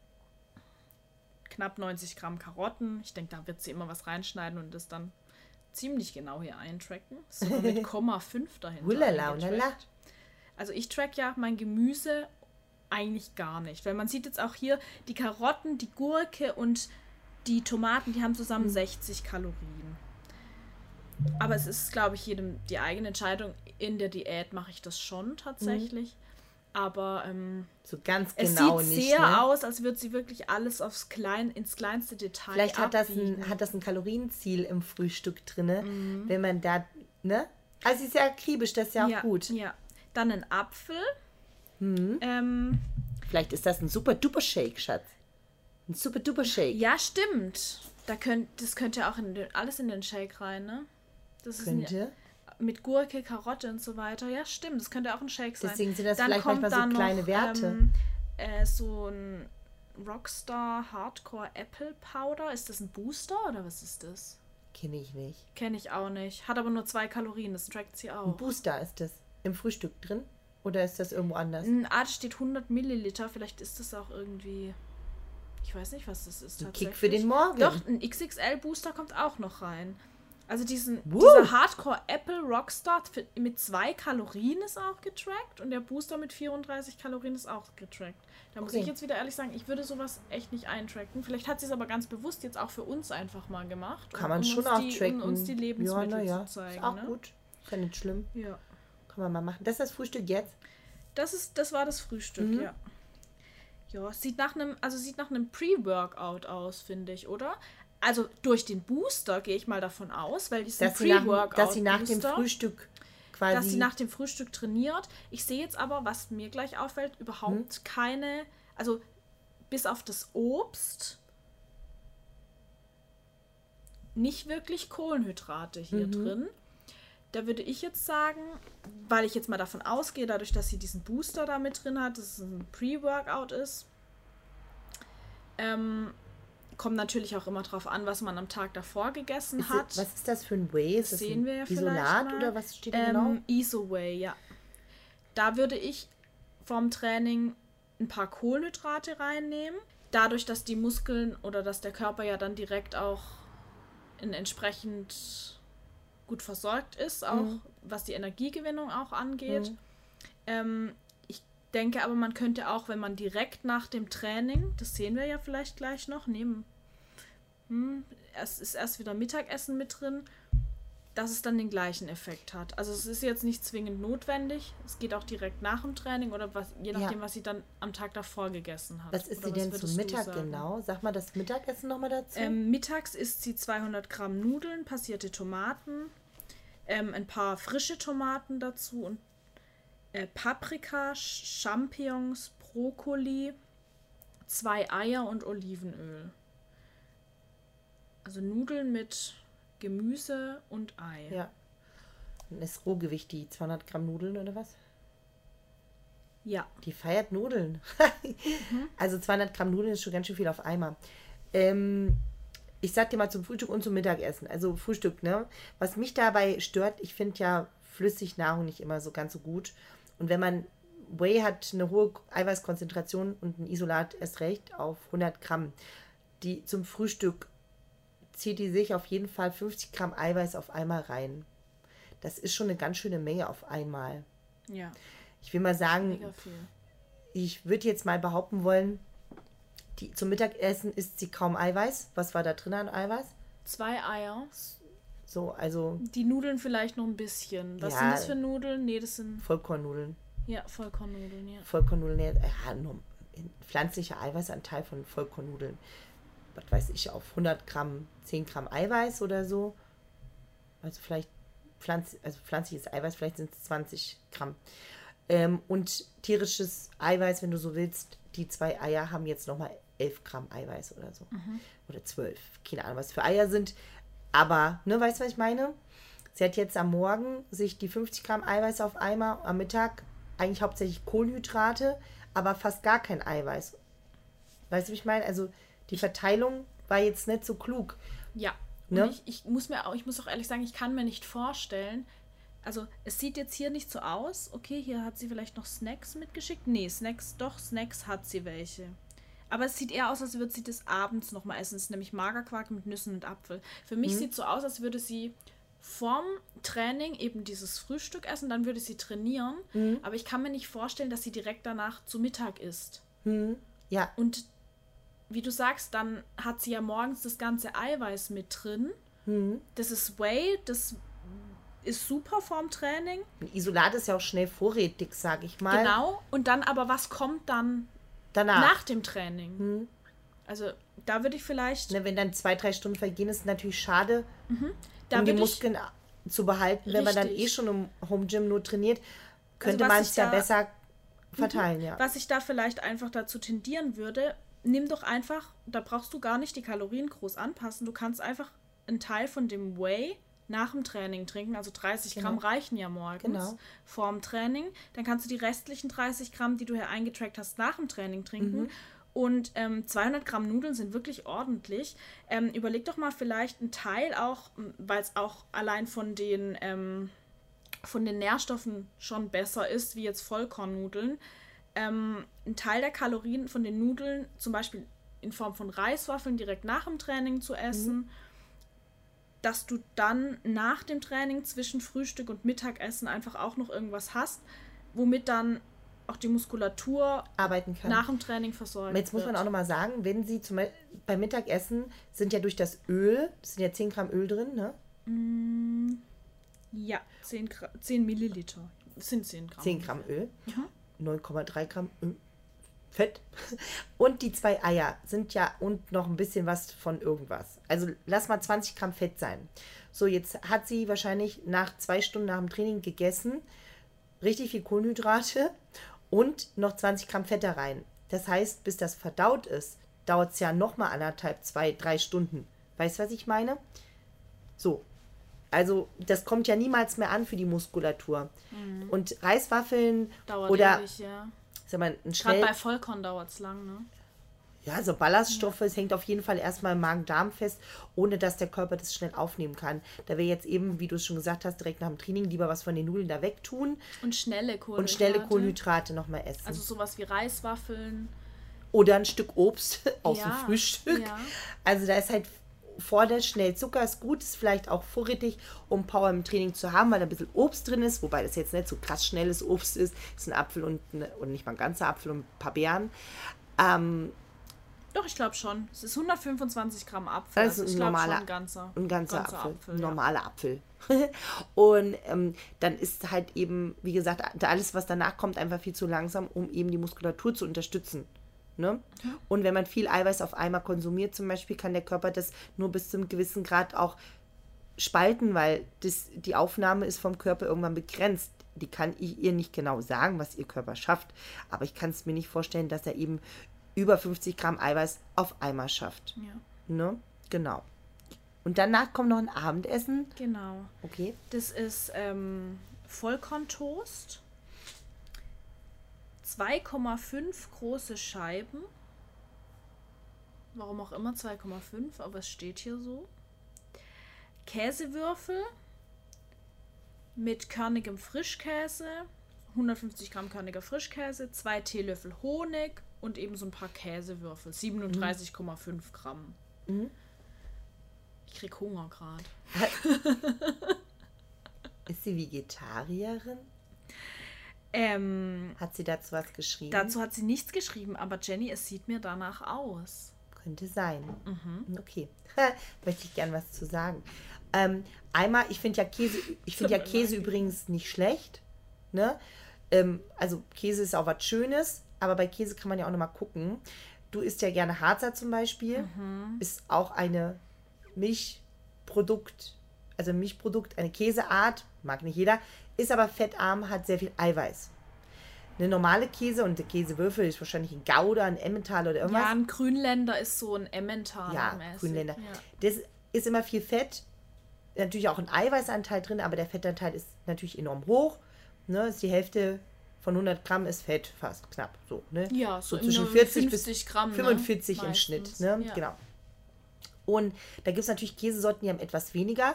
knapp 90 Gramm Karotten. Ich denke, da wird sie immer was reinschneiden und das dann ziemlich genau hier eintracken. Sogar mit Komma 5 dahinter. Hulala, hulala. Also ich track ja mein Gemüse eigentlich gar nicht, weil man sieht jetzt auch hier die Karotten, die Gurke und die Tomaten, die haben zusammen 60 Kalorien. Aber es ist, glaube ich, jedem die eigene Entscheidung. In der Diät mache ich das schon tatsächlich. Aber ähm, So ganz es genau sieht nicht. sehr ne? aus, als würde sie wirklich alles aufs Klein, ins kleinste Detail Vielleicht hat das, ein, hat das ein Kalorienziel im Frühstück drinne, Mhm. wenn man da, ne? Also sie ist ja akribisch, das ist ja auch gut. Ja. Dann ein Apfel. Mhm. Ähm, Vielleicht ist das ein super duper Shake, Schatz. Ein super duper Shake. Ja, stimmt. Da könnt, das könnte ja auch in den, alles in den Shake rein, ne? Das ist ein, Könnte. mit Gurke, Karotte und so weiter. Ja, stimmt, das könnte auch ein Shake sein. Deswegen sind das Dann vielleicht manchmal so kleine noch, Werte. Ähm, äh, so ein Rockstar Hardcore Apple Powder. Ist das ein Booster oder was ist das? Kenne ich nicht. Kenne ich auch nicht. Hat aber nur zwei Kalorien, das trackt sie Ein auch. Booster ist das im Frühstück drin? Oder ist das irgendwo anders? Ein Art steht 100 Milliliter, vielleicht ist das auch irgendwie. Ich weiß nicht, was das ist. Ein. Kick für den Morgen. Doch, ein XXL-Booster kommt auch noch rein. Also diesen, Woo! dieser Hardcore Apple Rockstar mit zwei Kalorien ist auch getrackt und der Booster mit 34 Kalorien ist auch getrackt. Da muss Okay. ich jetzt wieder ehrlich sagen, ich würde sowas echt nicht eintracken. Vielleicht hat sie es aber ganz bewusst jetzt auch für uns einfach mal gemacht. Kann um- man um schon auch die, tracken. Um uns die Lebensmittel ja, na ja. zu zeigen. Ist auch ne? gut. Ist ja nicht schlimm. Ja. Kann man mal machen. Das ist das Frühstück jetzt? Das ist, das war das Frühstück, Mhm. ja. Ja, sieht nach einem, also sieht nach einem Pre-Workout aus, finde ich, oder? Also durch den Booster gehe ich mal davon aus, weil sie, nach, Pre-Workout dass sie nach dem Frühstück quasi. dass sie nach dem Frühstück trainiert. Ich sehe jetzt aber, was mir gleich auffällt, überhaupt Hm? keine, also bis auf das Obst nicht wirklich Kohlenhydrate hier Mhm. drin. Da würde ich jetzt sagen, weil ich jetzt mal davon ausgehe, dadurch, dass sie diesen Booster da mit drin hat, dass es ein Pre-Workout ist, ähm, kommt natürlich auch immer drauf an, was man am Tag davor gegessen ist, hat. was ist das für ein Whey? Ist das Sehen ein wir ja vielleicht Isolat mal. oder was steht da Ähm, genau? Isoway, ja. Da würde ich vom Training ein paar Kohlenhydrate reinnehmen. Dadurch, dass die Muskeln oder dass der Körper ja dann direkt auch in entsprechend gut versorgt ist, auch Mhm. was die Energiegewinnung auch angeht. Mhm. Ähm, ich denke aber, man könnte auch, wenn man direkt nach dem Training, das sehen wir ja vielleicht gleich noch, nehmen. Hm, es ist erst wieder Mittagessen mit drin, dass es dann den gleichen Effekt hat. Also es ist jetzt nicht zwingend notwendig. Es geht auch direkt nach dem Training oder was, je Ja. nachdem, was sie dann am Tag davor gegessen hat. Was ist Oder sie denn zum Mittag genau? Sag mal das Mittagessen nochmal dazu. Ähm, mittags isst sie 200 Gramm Nudeln, passierte Tomaten, ähm, ein paar frische Tomaten dazu und äh, Paprika, Champignons, Brokkoli, zwei Eier und Olivenöl. Also Nudeln mit Gemüse und Ei. ja. Dann ist Rohgewicht die 200 Gramm Nudeln oder was? Ja. Die feiert Nudeln. Mhm. Also 200 Gramm Nudeln ist schon ganz schön viel auf einmal. Ähm, ich sag dir mal zum Frühstück und zum Mittagessen. Also Frühstück, ne? Was mich dabei stört, ich finde ja Flüssignahrung nicht immer so ganz so gut. Und wenn man Whey hat eine hohe Eiweißkonzentration und ein Isolat erst recht auf 100 Gramm. Die zum Frühstück zieht die sich auf jeden Fall 50 Gramm Eiweiß auf einmal rein. Das ist schon eine ganz schöne Menge auf einmal. Ja. Ich will mal sagen, ich würde jetzt mal behaupten wollen, die, zum Mittagessen isst sie kaum Eiweiß. Was war da drin an Eiweiß? Zwei Eier. So, also Die Nudeln vielleicht noch ein bisschen. Was Ja. sind das für Nudeln? Nee, das sind Vollkornnudeln. ja Vollkornnudeln, ja. Vollkornnudeln, ja, pflanzlicher Eiweißanteil von Vollkornnudeln. Was weiß ich, auf 100 Gramm, 10 Gramm Eiweiß oder so. Also vielleicht Pflanz, also pflanzliches Eiweiß, vielleicht sind es 20 Gramm. Ähm, und tierisches Eiweiß, wenn du so willst, die zwei Eier haben jetzt nochmal 11 Gramm Eiweiß oder so. Oder 12. Keine Ahnung, was für Eier sind. Aber, ne, weißt du, was ich meine? Sie hat jetzt am Morgen sich die 50 Gramm Eiweiß auf Eimer, am Mittag eigentlich hauptsächlich Kohlenhydrate, aber fast gar kein Eiweiß. Weißt du, wie ich meine? Also die Verteilung war jetzt nicht so klug. Ja. Ne? ich, ich muss mir auch, ich muss auch ehrlich sagen, ich kann mir nicht vorstellen, also es sieht jetzt hier nicht so aus. Okay, hier hat sie vielleicht noch Snacks mitgeschickt. Nee, Snacks, doch, Snacks hat sie welche. Aber es sieht eher aus, als würde sie das abends nochmal essen. Es ist nämlich Magerquark mit Nüssen und Apfel. Für Mhm. mich sieht es so aus, als würde sie vorm Training eben dieses Frühstück essen, dann würde sie trainieren. Mhm. Aber ich kann mir nicht vorstellen, dass sie direkt danach zu Mittag isst. Hm, ja, Und wie du sagst, dann hat sie ja morgens das ganze Eiweiß mit drin. hm. Das ist Whey, das ist super vorm Training. Isolat ist ja auch schnell vorrätig, sag ich mal. Genau. Und dann aber, was kommt dann Danach. nach dem Training? Also da würde ich vielleicht, Ne, wenn dann zwei, drei Stunden vergehen, ist natürlich schade, da um die Muskeln zu behalten. Wenn man dann Richtig. eh schon im Home Gym nur trainiert, könnte was man es ja da- Mhm. besser verteilen, ja. was ich da vielleicht einfach dazu tendieren würde, nimm doch einfach, da brauchst du gar nicht die Kalorien groß anpassen. Du kannst einfach einen Teil von dem Whey nach dem Training trinken. Also 30 Gramm Genau. reichen ja morgens Genau. vorm Training. Dann kannst du die restlichen 30 Gramm, die du hier eingetrackt hast, nach dem Training trinken. Mhm. Und ähm, 200 Gramm Nudeln sind wirklich ordentlich. Ähm, überleg doch mal vielleicht einen Teil auch, weil es auch allein von den, ähm, von den Nährstoffen schon besser ist, wie jetzt Vollkornnudeln. Ähm, ein Teil der Kalorien von den Nudeln, zum Beispiel in Form von Reiswaffeln, direkt nach dem Training zu essen. Dass du dann nach dem Training zwischen Frühstück und Mittagessen einfach auch noch irgendwas hast, womit dann auch die Muskulatur Arbeiten kann. nach dem Training versorgt Jetzt muss man auch nochmal sagen, wenn Sie zum Beispiel beim Mittagessen sind ja durch das Öl, sind ja 10 Gramm Öl drin, ne? Ja, 10, Gra 10 Milliliter. Das sind 10 Gramm. 10 Gramm Öl, Mhm. 9,3 Gramm Öl, Fett. Und die zwei Eier sind ja und noch ein bisschen was von irgendwas. Also lass mal 20 Gramm Fett sein. So, jetzt hat sie wahrscheinlich nach zwei Stunden nach dem Training gegessen, richtig viel Kohlenhydrate und noch 20 Gramm Fett da rein. Das heißt, bis das verdaut ist, dauert es ja nochmal anderthalb, zwei, drei Stunden. Weißt du, was ich meine? So. Also, das kommt ja niemals mehr an für die Muskulatur. Und Reiswaffeln Mhm. Dauert oder ewig, ja. sag mal, ein Gerade schnell, bei Vollkorn dauert es lang, ne? ja, so Ballaststoffe, es hängt auf jeden Fall erstmal im Magen-Darm fest, ohne dass der Körper das schnell aufnehmen kann. Da wir jetzt eben, wie du es schon gesagt hast, direkt nach dem Training lieber was von den Nudeln da wegtun Und schnelle Kohlenhydrate. und schnelle Kohlenhydrate nochmal essen. Also sowas wie Reiswaffeln. Oder ein Stück Obst aus dem Ja, Frühstück. ja. Also da ist halt vorne schnell Zucker, ist gut, ist vielleicht auch vorrätig, um Power im Training zu haben, weil da ein bisschen Obst drin ist, wobei das jetzt nicht so krass schnelles Obst ist. ist ein Apfel und, eine, und nicht mal ein ganzer Apfel und ein paar Beeren. Ähm, Doch, ich glaube schon. Es ist 125 Gramm Apfel. Das ist also ich ein glaube normaler- schon ein ganzer. ein ganzer, ganzer Apfel, ein ja. normaler Apfel. und ähm, dann ist halt eben, wie gesagt, alles, was danach kommt, einfach viel zu langsam, um eben die Muskulatur zu unterstützen. Ne? Und wenn man viel Eiweiß auf einmal konsumiert, zum Beispiel, kann der Körper das nur bis zu einem gewissen Grad auch spalten, weil das, die Aufnahme ist vom Körper irgendwann begrenzt. Die kann ich ihr nicht genau sagen, was ihr Körper schafft. Aber ich kann es mir nicht vorstellen, dass er eben über 50 Gramm Eiweiß auf einmal schafft. Ja, Ne? Genau. Und danach kommt noch ein Abendessen. genau. Okay. Das ist ähm, Vollkorntoast. 2,5 große Scheiben. Warum auch immer 2,5, aber es steht hier so. Käsewürfel mit körnigem Frischkäse, 150 Gramm körniger Frischkäse, 2 Teelöffel Honig und eben so ein paar Käsewürfel, 37,5 Gramm. Ich krieg Hunger gerade. Ist sie Vegetarierin? Ähm, Hat sie dazu was geschrieben? Dazu hat sie nichts geschrieben, aber Jenny, es sieht mir danach aus. Könnte sein. Mhm. Okay. Möchte ich gern was zu sagen. Ähm, einmal, ich finde ja Käse, ich finde ja Käse übrigens nicht schlecht. Ne? Ähm, also Käse ist auch was Schönes, aber bei Käse kann man ja auch nochmal gucken. Du isst ja gerne Harzer zum Beispiel. Mhm. Ist auch eine Milchprodukt, also Milchprodukt, eine Käseart, mag nicht jeder, ist aber fettarm, hat sehr viel Eiweiß. Eine normale Käse und der Käsewürfel ist wahrscheinlich ein Gouda, ein Emmentaler oder irgendwas. Ja, ein Grünländer ist so ein Emmentaler. Ja. Grünländer. Ja. Das ist immer viel Fett. Natürlich auch ein Eiweißanteil drin, aber der Fettanteil ist natürlich enorm hoch. Ne, ist die Hälfte von 100 Gramm ist Fett, fast knapp so. Ne? Ja, so zwischen nur 40 50 bis Gramm, ne? 45 im Meistens. Schnitt. Ne? Ja. Genau. Und da gibt es natürlich Käsesorten, die haben etwas weniger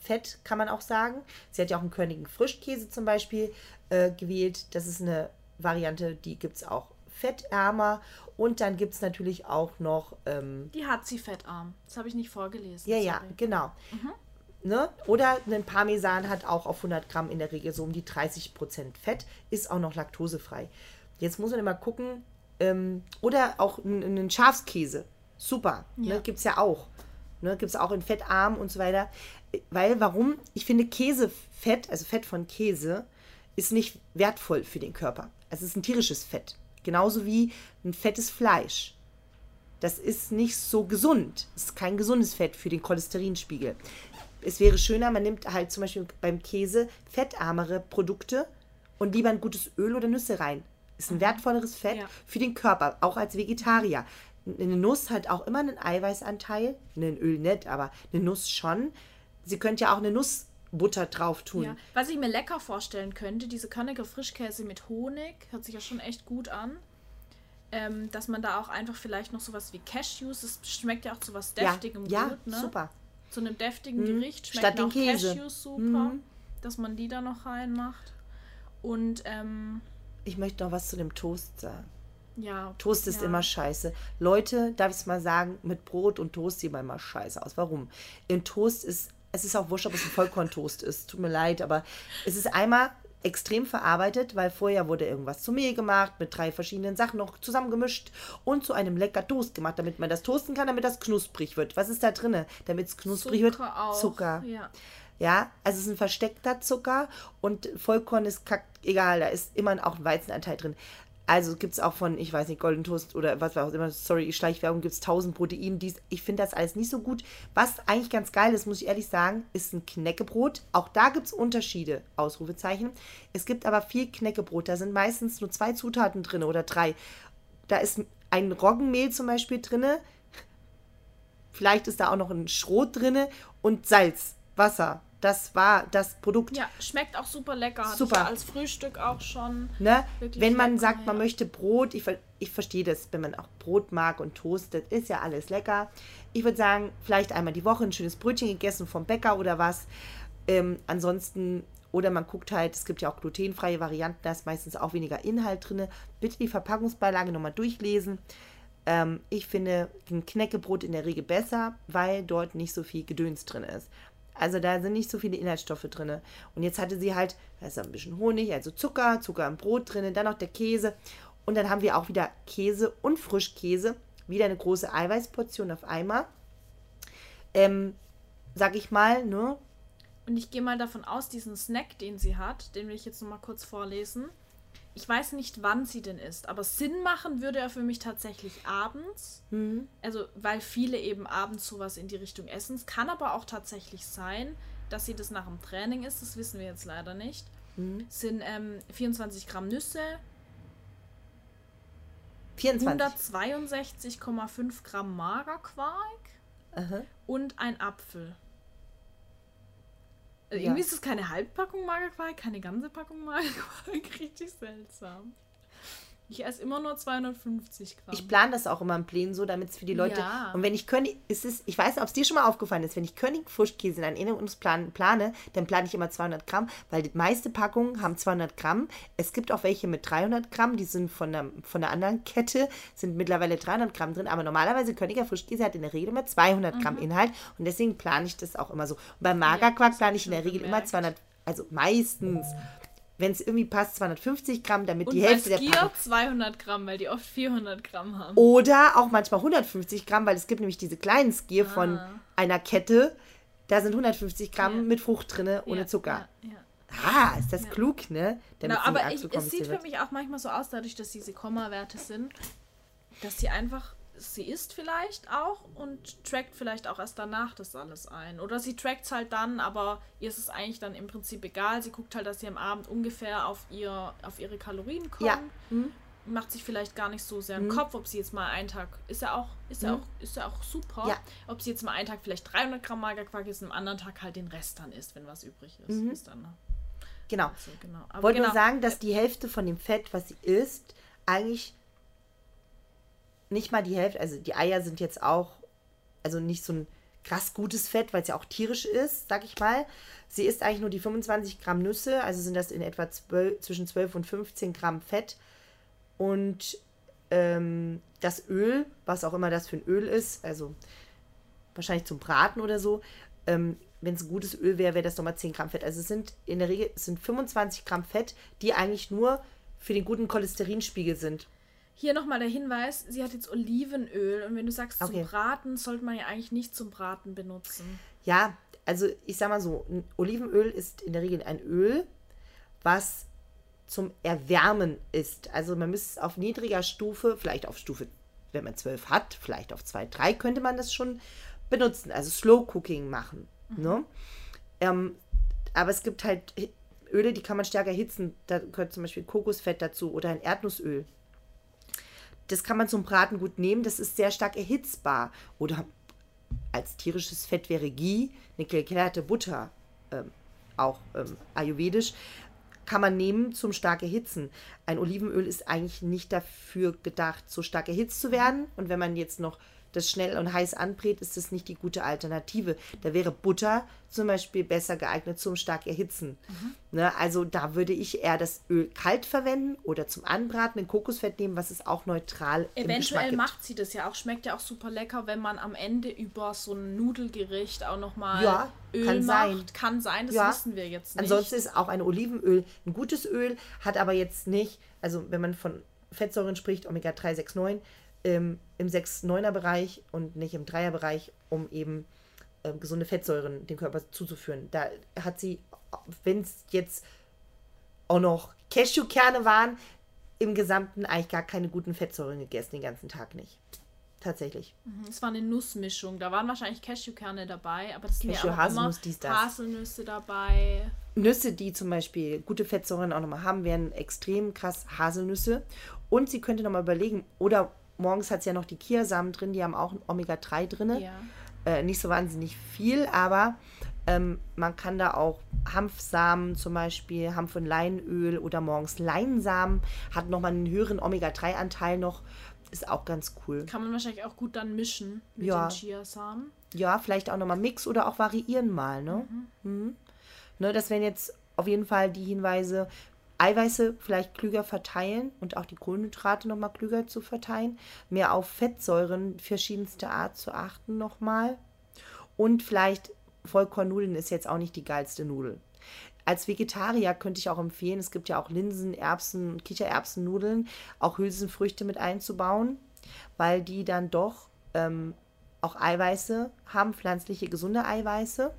Fett, kann man auch sagen. Sie hat ja auch einen körnigen Frischkäse zum Beispiel äh, gewählt. Das ist eine Variante, die gibt es auch fettärmer. Und dann gibt es natürlich auch noch ähm, Die hat sie fettarm. Das habe ich nicht vorgelesen. ja, ja, sorry. genau. Ne? Oder ein Parmesan hat auch auf 100 Gramm in der Regel so um die 30 Prozent Fett, ist auch noch laktosefrei. Jetzt muss man immer gucken, ähm, oder auch einen Schafskäse, super, Ja. ne? gibt es ja auch. Ne? Gibt es auch in fettarm und so weiter. Weil, warum? Ich finde Käsefett, also Fett von Käse, ist nicht wertvoll für den Körper. Es ist ein tierisches Fett. Genauso wie ein fettes Fleisch. Das ist nicht so gesund. Es ist kein gesundes Fett für den Cholesterinspiegel. Es wäre schöner, man nimmt halt zum Beispiel beim Käse fettarmere Produkte und lieber ein gutes Öl oder Nüsse rein. Ist ein wertvolleres Fett Ja. für den Körper, auch als Vegetarier. Eine Nuss hat auch immer einen Eiweißanteil, ein Öl nicht, aber eine Nuss schon. Sie könnte ja auch eine Nussbutter drauf tun. Ja. Was ich mir lecker vorstellen könnte, diese Körnige Frischkäse mit Honig, hört sich ja schon echt gut an. Ähm, dass man da auch einfach vielleicht noch sowas wie Cashews, es schmeckt ja auch zu was Ja, Deftigem ja, gut, ne? super. Zu einem deftigen Mhm. Gericht Statt schmecken den auch Käse. Cashews super, Mhm. dass man die da noch reinmacht. Und ähm, Ich möchte noch was zu dem Toast sagen. ja. Toast ist ja. immer scheiße. Leute, darf ich es mal sagen, mit Brot und Toast sieht man immer scheiße aus. Warum? In Toast ist, es ist auch wurscht, ob es ein Vollkorntoast ist. Tut mir leid, aber es ist einmal extrem verarbeitet, weil vorher wurde irgendwas zu Mehl gemacht, mit drei verschiedenen Sachen noch zusammengemischt und zu einem lecker Toast gemacht, damit man das toasten kann, damit das knusprig wird. Was ist da drin, damit es knusprig wird? Zucker auch. Zucker. Ja. Ja, also es ist ein versteckter Zucker und Vollkorn ist kack, egal, da ist immer auch ein Weizenanteil drin. Also gibt es auch von, ich weiß nicht, Golden Toast oder was auch immer, sorry, Schleichwerbung, gibt es 1000 Protein. Dies, ich finde das alles nicht so gut. Was eigentlich ganz geil ist, muss ich ehrlich sagen, ist ein Knäckebrot. Auch da gibt es Unterschiede, Ausrufezeichen. Es gibt aber viel Knäckebrot, da sind meistens nur zwei Zutaten drin oder drei. Da ist ein Roggenmehl zum Beispiel drin, vielleicht ist da auch noch ein Schrot drin und Salz, Wasser. Das war das Produkt. ja, schmeckt auch super lecker. Super. Als Frühstück auch schon. Ne? Wenn man lecker, sagt, man ja. möchte Brot, ich, ich verstehe das, wenn man auch Brot mag und Toast, das ist ja alles lecker. Ich würde sagen, vielleicht einmal die Woche ein schönes Brötchen gegessen vom Bäcker oder was. Ähm, ansonsten, oder man guckt halt, es gibt ja auch glutenfreie Varianten, da ist meistens auch weniger Inhalt drin. Bitte die Verpackungsbeilage nochmal durchlesen. Ähm, ich finde ein Knäckebrot in der Regel besser, weil dort nicht so viel Gedöns drin ist. Also da sind nicht so viele Inhaltsstoffe drin. Und jetzt hatte sie halt, da ist ein bisschen Honig, also Zucker, Zucker im Brot drin, dann noch der Käse. Und dann haben wir auch wieder Käse und Frischkäse. Wieder eine große Eiweißportion auf einmal. Ähm, sag ich mal, ne? Und ich gehe mal davon aus, diesen Snack, den sie hat, den will ich jetzt noch mal kurz vorlesen. Ich weiß nicht, wann sie denn isst, aber Sinn machen würde er für mich tatsächlich abends. Also, weil viele eben abends sowas in die Richtung essen. Es kann aber auch tatsächlich sein, dass sie das nach dem Training isst. Das wissen wir jetzt leider nicht. Es sind ähm, 24 Gramm Nüsse, 24. 162,5 Gramm Magerquark Aha. und ein Apfel. Also Ja. Irgendwie ist es keine Halbpackung Magerquark, keine ganze Packung Magerquark. Richtig seltsam. Ich esse immer nur 250 Gramm. Ich plane das auch immer im Plänen so, damit es für die Leute. Ja. Und wenn ich König, ist es, ich weiß nicht, ob es dir schon mal aufgefallen ist, wenn ich König Frischkäse in einen Erinnerungsplan plane, dann plane ich immer 200 Gramm, weil die meiste Packungen haben 200 Gramm. Es gibt auch welche mit 300 Gramm, die sind von der, von der anderen Kette, sind mittlerweile 300 Gramm drin, aber normalerweise Königer Frischkäse hat in der Regel immer 200 Gramm Inhalt und deswegen plane ich das auch immer so. Und beim Magerquark plane ich in der Regel immer gemerkt. 200, also meistens. Wenn es irgendwie passt, 250 Gramm, damit und die Hälfte der Skier Packung 200 Gramm, weil die oft 400 Gramm haben. oder auch manchmal 150 Gramm, weil es gibt nämlich diese kleinen Skier von Ah. einer Kette. Da sind 150 Gramm Ja. mit Frucht drin, ohne Ja, Zucker. Ja, ja. Ah, ist das klug, ne? Genau, sie aber ich, es sieht für mich auch manchmal so aus, dadurch, dass diese Komma-Werte sind, dass sie einfach, sie isst vielleicht auch und trackt vielleicht auch erst danach das alles ein. Oder sie trackt es halt dann, aber ihr ist es eigentlich dann im Prinzip egal. Sie guckt halt, dass sie am Abend ungefähr auf, ihr, auf ihre Kalorien kommt. Ja. Mhm. Macht sich vielleicht gar nicht so sehr im Kopf, ob sie jetzt mal einen Tag, ist ja auch, ist ja Mhm. auch, ist ja auch super, Ja. ob sie jetzt mal einen Tag vielleicht 300 Gramm Magerquark isst und am anderen Tag halt den Rest dann isst, wenn was übrig ist. Mhm. ist dann, Genau. also, genau. Aber Wollte genau, nur sagen, dass die Hälfte von dem Fett, was sie isst, eigentlich nicht mal die Hälfte, also die Eier sind jetzt auch, also nicht so ein krass gutes Fett, weil es ja auch tierisch ist, sag ich mal. Sie isst eigentlich nur die 25 Gramm Nüsse, also sind das in etwa 12, zwischen 12 und 15 Gramm Fett. Und ähm, das Öl, was auch immer das für ein Öl ist, also wahrscheinlich zum Braten oder so, ähm, wenn es gutes Öl wäre, wäre das nochmal 10 Gramm Fett. Also es sind in der Regel sind 25 Gramm Fett, die eigentlich nur für den guten Cholesterinspiegel sind. Hier nochmal der Hinweis, sie hat jetzt Olivenöl und wenn du sagst Okay. zum Braten, sollte man ja eigentlich nicht zum Braten benutzen. Ja, also ich sag mal so, Olivenöl ist in der Regel ein Öl, was zum Erwärmen ist. Also man müsste es auf niedriger Stufe, vielleicht auf Stufe, wenn man 12 hat, vielleicht auf 2, 3 könnte man das schon benutzen. Also Slow Cooking machen. Ne? Ähm, aber es gibt halt Öle, die kann man stärker erhitzen. Da gehört zum Beispiel Kokosfett dazu oder ein Erdnussöl. Das kann man zum Braten gut nehmen. Das ist sehr stark erhitzbar. Oder als tierisches Fett wäre Ghee, eine geklärte Butter, ähm, auch ähm, ayurvedisch, kann man nehmen zum stark erhitzen. Ein Olivenöl ist eigentlich nicht dafür gedacht, so stark erhitzt zu werden. Und wenn man jetzt noch das schnell und heiß anbrät, ist das nicht die gute Alternative. Da wäre Butter zum Beispiel besser geeignet zum stark erhitzen. Mhm. Ne, also da würde ich eher das Öl kalt verwenden oder zum Anbraten ein Kokosfett nehmen, was es auch neutral Eventuell macht sie das ja auch. Schmeckt ja auch super lecker, wenn man am Ende über so ein Nudelgericht auch nochmal ja, Öl kann macht. Sein. Kann sein, das ja. wissen wir jetzt nicht. Ansonsten ist auch ein Olivenöl ein gutes Öl, hat aber jetzt nicht, also wenn man von Fettsäuren spricht, Omega-3, 6, 9, ähm, im 6-9er-Bereich und nicht im 3er-Bereich, um eben äh, gesunde Fettsäuren dem Körper zuzuführen. Da hat sie, wenn es jetzt auch noch Cashewkerne waren, im Gesamten eigentlich gar keine guten Fettsäuren gegessen, den ganzen Tag nicht. Tatsächlich. Mhm, es war eine Nussmischung. Da waren wahrscheinlich Cashewkerne dabei, aber das sind Cashew, ja auch Haselnuss, dies, das. Haselnüsse dabei. Nüsse, die zum Beispiel gute Fettsäuren auch nochmal haben, wären extrem krass Haselnüsse. Und sie könnte nochmal überlegen, oder morgens hat es ja noch die Kiasamen drin, die haben auch ein Omega-3 drin. Ja. Äh, nicht so wahnsinnig viel, aber ähm, man kann da auch Hanfsamen zum Beispiel, Hanf- und Leinöl oder morgens Leinsamen, hat nochmal einen höheren Omega-3-Anteil noch, ist auch ganz cool. Kann man wahrscheinlich auch gut dann mischen mit ja. den Chiasamen. Ja, vielleicht auch nochmal Mix oder auch variieren mal, ne? Mhm. Mhm. Ne, das wären jetzt auf jeden Fall die Hinweise, Eiweiße vielleicht klüger verteilen und auch die Kohlenhydrate nochmal klüger zu verteilen, mehr auf Fettsäuren verschiedenster Art zu achten nochmal und vielleicht Vollkornnudeln ist jetzt auch nicht die geilste Nudel. Als Vegetarier könnte ich auch empfehlen, es gibt ja auch Linsen, Erbsen Kichererbsennudeln, auch Hülsenfrüchte mit einzubauen, weil die dann doch ähm, auch Eiweiße haben, pflanzliche gesunde Eiweiße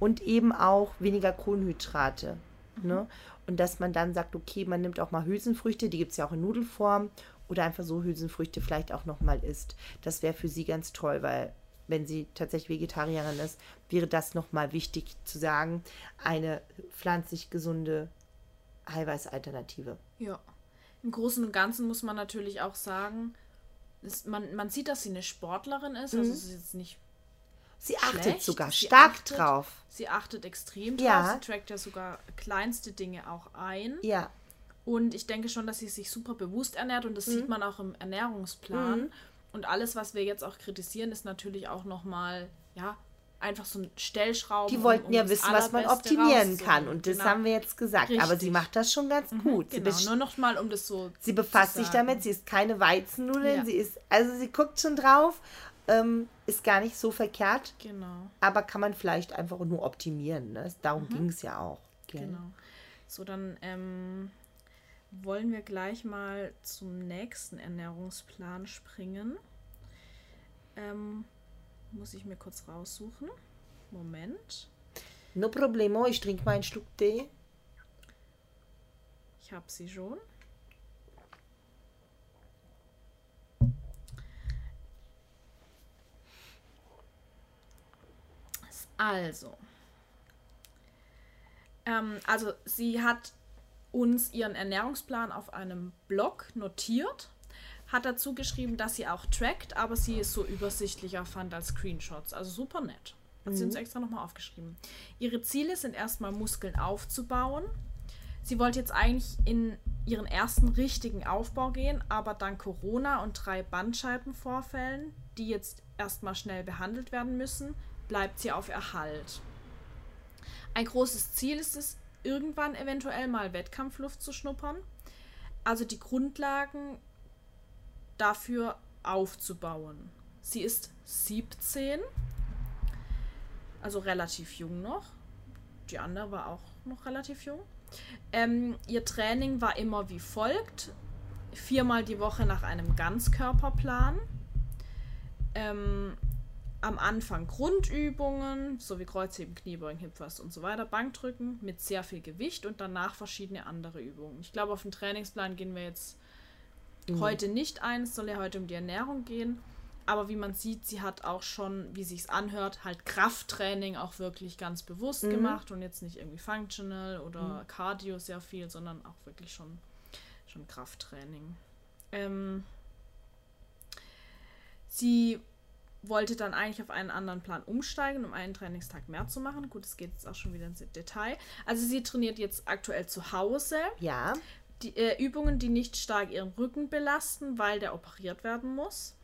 und eben auch weniger Kohlenhydrate. Ne? Mhm. Ne? Und dass man dann sagt, okay, man nimmt auch mal Hülsenfrüchte, die gibt es ja auch in Nudelform, oder einfach so Hülsenfrüchte vielleicht auch nochmal isst. Das wäre für sie ganz toll, weil wenn sie tatsächlich Vegetarierin ist, wäre das nochmal wichtig zu sagen, eine pflanzlich gesunde Eiweißalternative. Ja. Im Großen und Ganzen muss man natürlich auch sagen, ist, man, man sieht, dass sie eine Sportlerin ist. Also mhm. Also es ist jetzt nicht Sie achtet schlecht. sogar sie stark achtet, drauf. Sie achtet extrem drauf. Ja. Sie trackt ja sogar kleinste Dinge auch ein. Ja. Und ich denke schon, dass sie sich super bewusst ernährt und das mhm. sieht man auch im Ernährungsplan. Mhm. Und alles, was wir jetzt auch kritisieren, ist natürlich auch nochmal, ja, einfach so ein Stellschrauben. Die wollten um, um ja wissen, was man optimieren kann. Und das genau. haben wir jetzt gesagt. Richtig. Aber sie macht das schon ganz mhm, gut. Genau, nur noch mal, um das so Sie befasst sich damit. Sie ist keine Weizennudeln. Ja. Sie ist, also sie guckt schon drauf. Ähm, ist gar nicht so verkehrt. Genau. Aber kann man vielleicht einfach nur optimieren. Ne? Darum mhm. ging es ja auch. Gell? Genau. So, dann ähm, wollen wir gleich mal zum nächsten Ernährungsplan springen. Ähm, muss ich mir kurz raussuchen. Moment. No problemo, ich trinke mal einen Schluck Tee. Ich habe sie schon. Also. Ähm, also sie hat uns ihren Ernährungsplan auf einem Blog notiert, hat dazu geschrieben, dass sie auch trackt, aber sie es so übersichtlicher fand als Screenshots. Also super nett. Hat mhm. sie uns extra nochmal aufgeschrieben. Ihre Ziele sind erstmal Muskeln aufzubauen. Sie wollte jetzt eigentlich in ihren ersten richtigen Aufbau gehen, aber dank Corona und drei Bandscheibenvorfällen, die jetzt erstmal schnell behandelt werden müssen, bleibt sie auf Erhalt. Ein großes Ziel ist es, irgendwann eventuell mal Wettkampfluft zu schnuppern. Also die Grundlagen dafür aufzubauen. Sie ist 17, also relativ jung noch. Die andere war auch noch relativ jung. Ähm, ihr Training war immer wie folgt: viermal die Woche nach einem Ganzkörperplan. Ähm, am Anfang Grundübungen, so wie Kreuzheben, Kniebeugen, Hüpfers und so weiter, Bankdrücken mit sehr viel Gewicht und danach verschiedene andere Übungen. Ich glaube, auf den Trainingsplan gehen wir jetzt mhm. heute nicht ein. Es soll ja heute um die Ernährung gehen. Aber wie man sieht, sie hat auch schon, wie sich es anhört, halt Krafttraining auch wirklich ganz bewusst mhm. gemacht und jetzt nicht irgendwie Functional oder mhm. Cardio sehr viel, sondern auch wirklich schon, schon Krafttraining. Ähm, sie wollte dann eigentlich auf einen anderen Plan umsteigen, um einen Trainingstag mehr zu machen. Gut, es geht jetzt auch schon wieder ins Detail. Also sie trainiert jetzt aktuell zu Hause. Ja. Die äh, Übungen, die nicht stark ihren Rücken belasten, weil der operiert werden muss.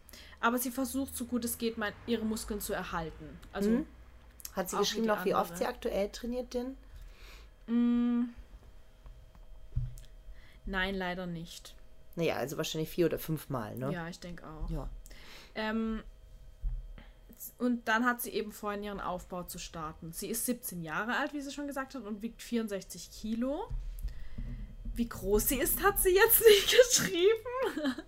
Aber sie versucht, so gut es geht, mein, ihre Muskeln zu erhalten. Also Mhm. Hat sie wie geschrieben noch, wie oft sie aktuell trainiert denn? mh, nein, leider nicht. Naja, also wahrscheinlich vier oder fünfmal, ne? Ja, ich denke auch. Ja. Ähm, und dann hat sie eben vor, in ihren Aufbau zu starten. Sie ist 17 Jahre alt, wie sie schon gesagt hat, und wiegt 64 Kilo. Wie groß sie ist, hat sie jetzt nicht geschrieben.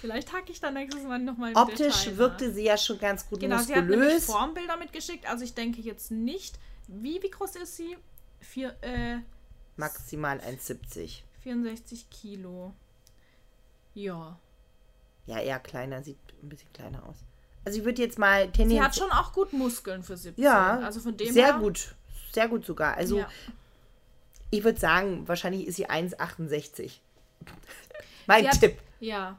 Vielleicht hacke ich dann nächstes Mal nochmal Optisch Detail nach. wirkte sie ja schon ganz gut Genau, sie hat nämlich muskulös. Formbilder mitgeschickt. Also ich denke jetzt nicht. Wie, wie groß ist sie? Vier, äh, Maximal 1,70. 64 Kilo. Ja. Ja, eher kleiner, sieht ein bisschen kleiner aus. Also ich würde jetzt mal Sie tendenziell. hat schon auch gut Muskeln für 17. Ja, also von dem sehr her, gut. Sehr gut sogar. Also Ja. ich würde sagen, wahrscheinlich ist sie 1,68. mein Sie hat- Tipp. Ja,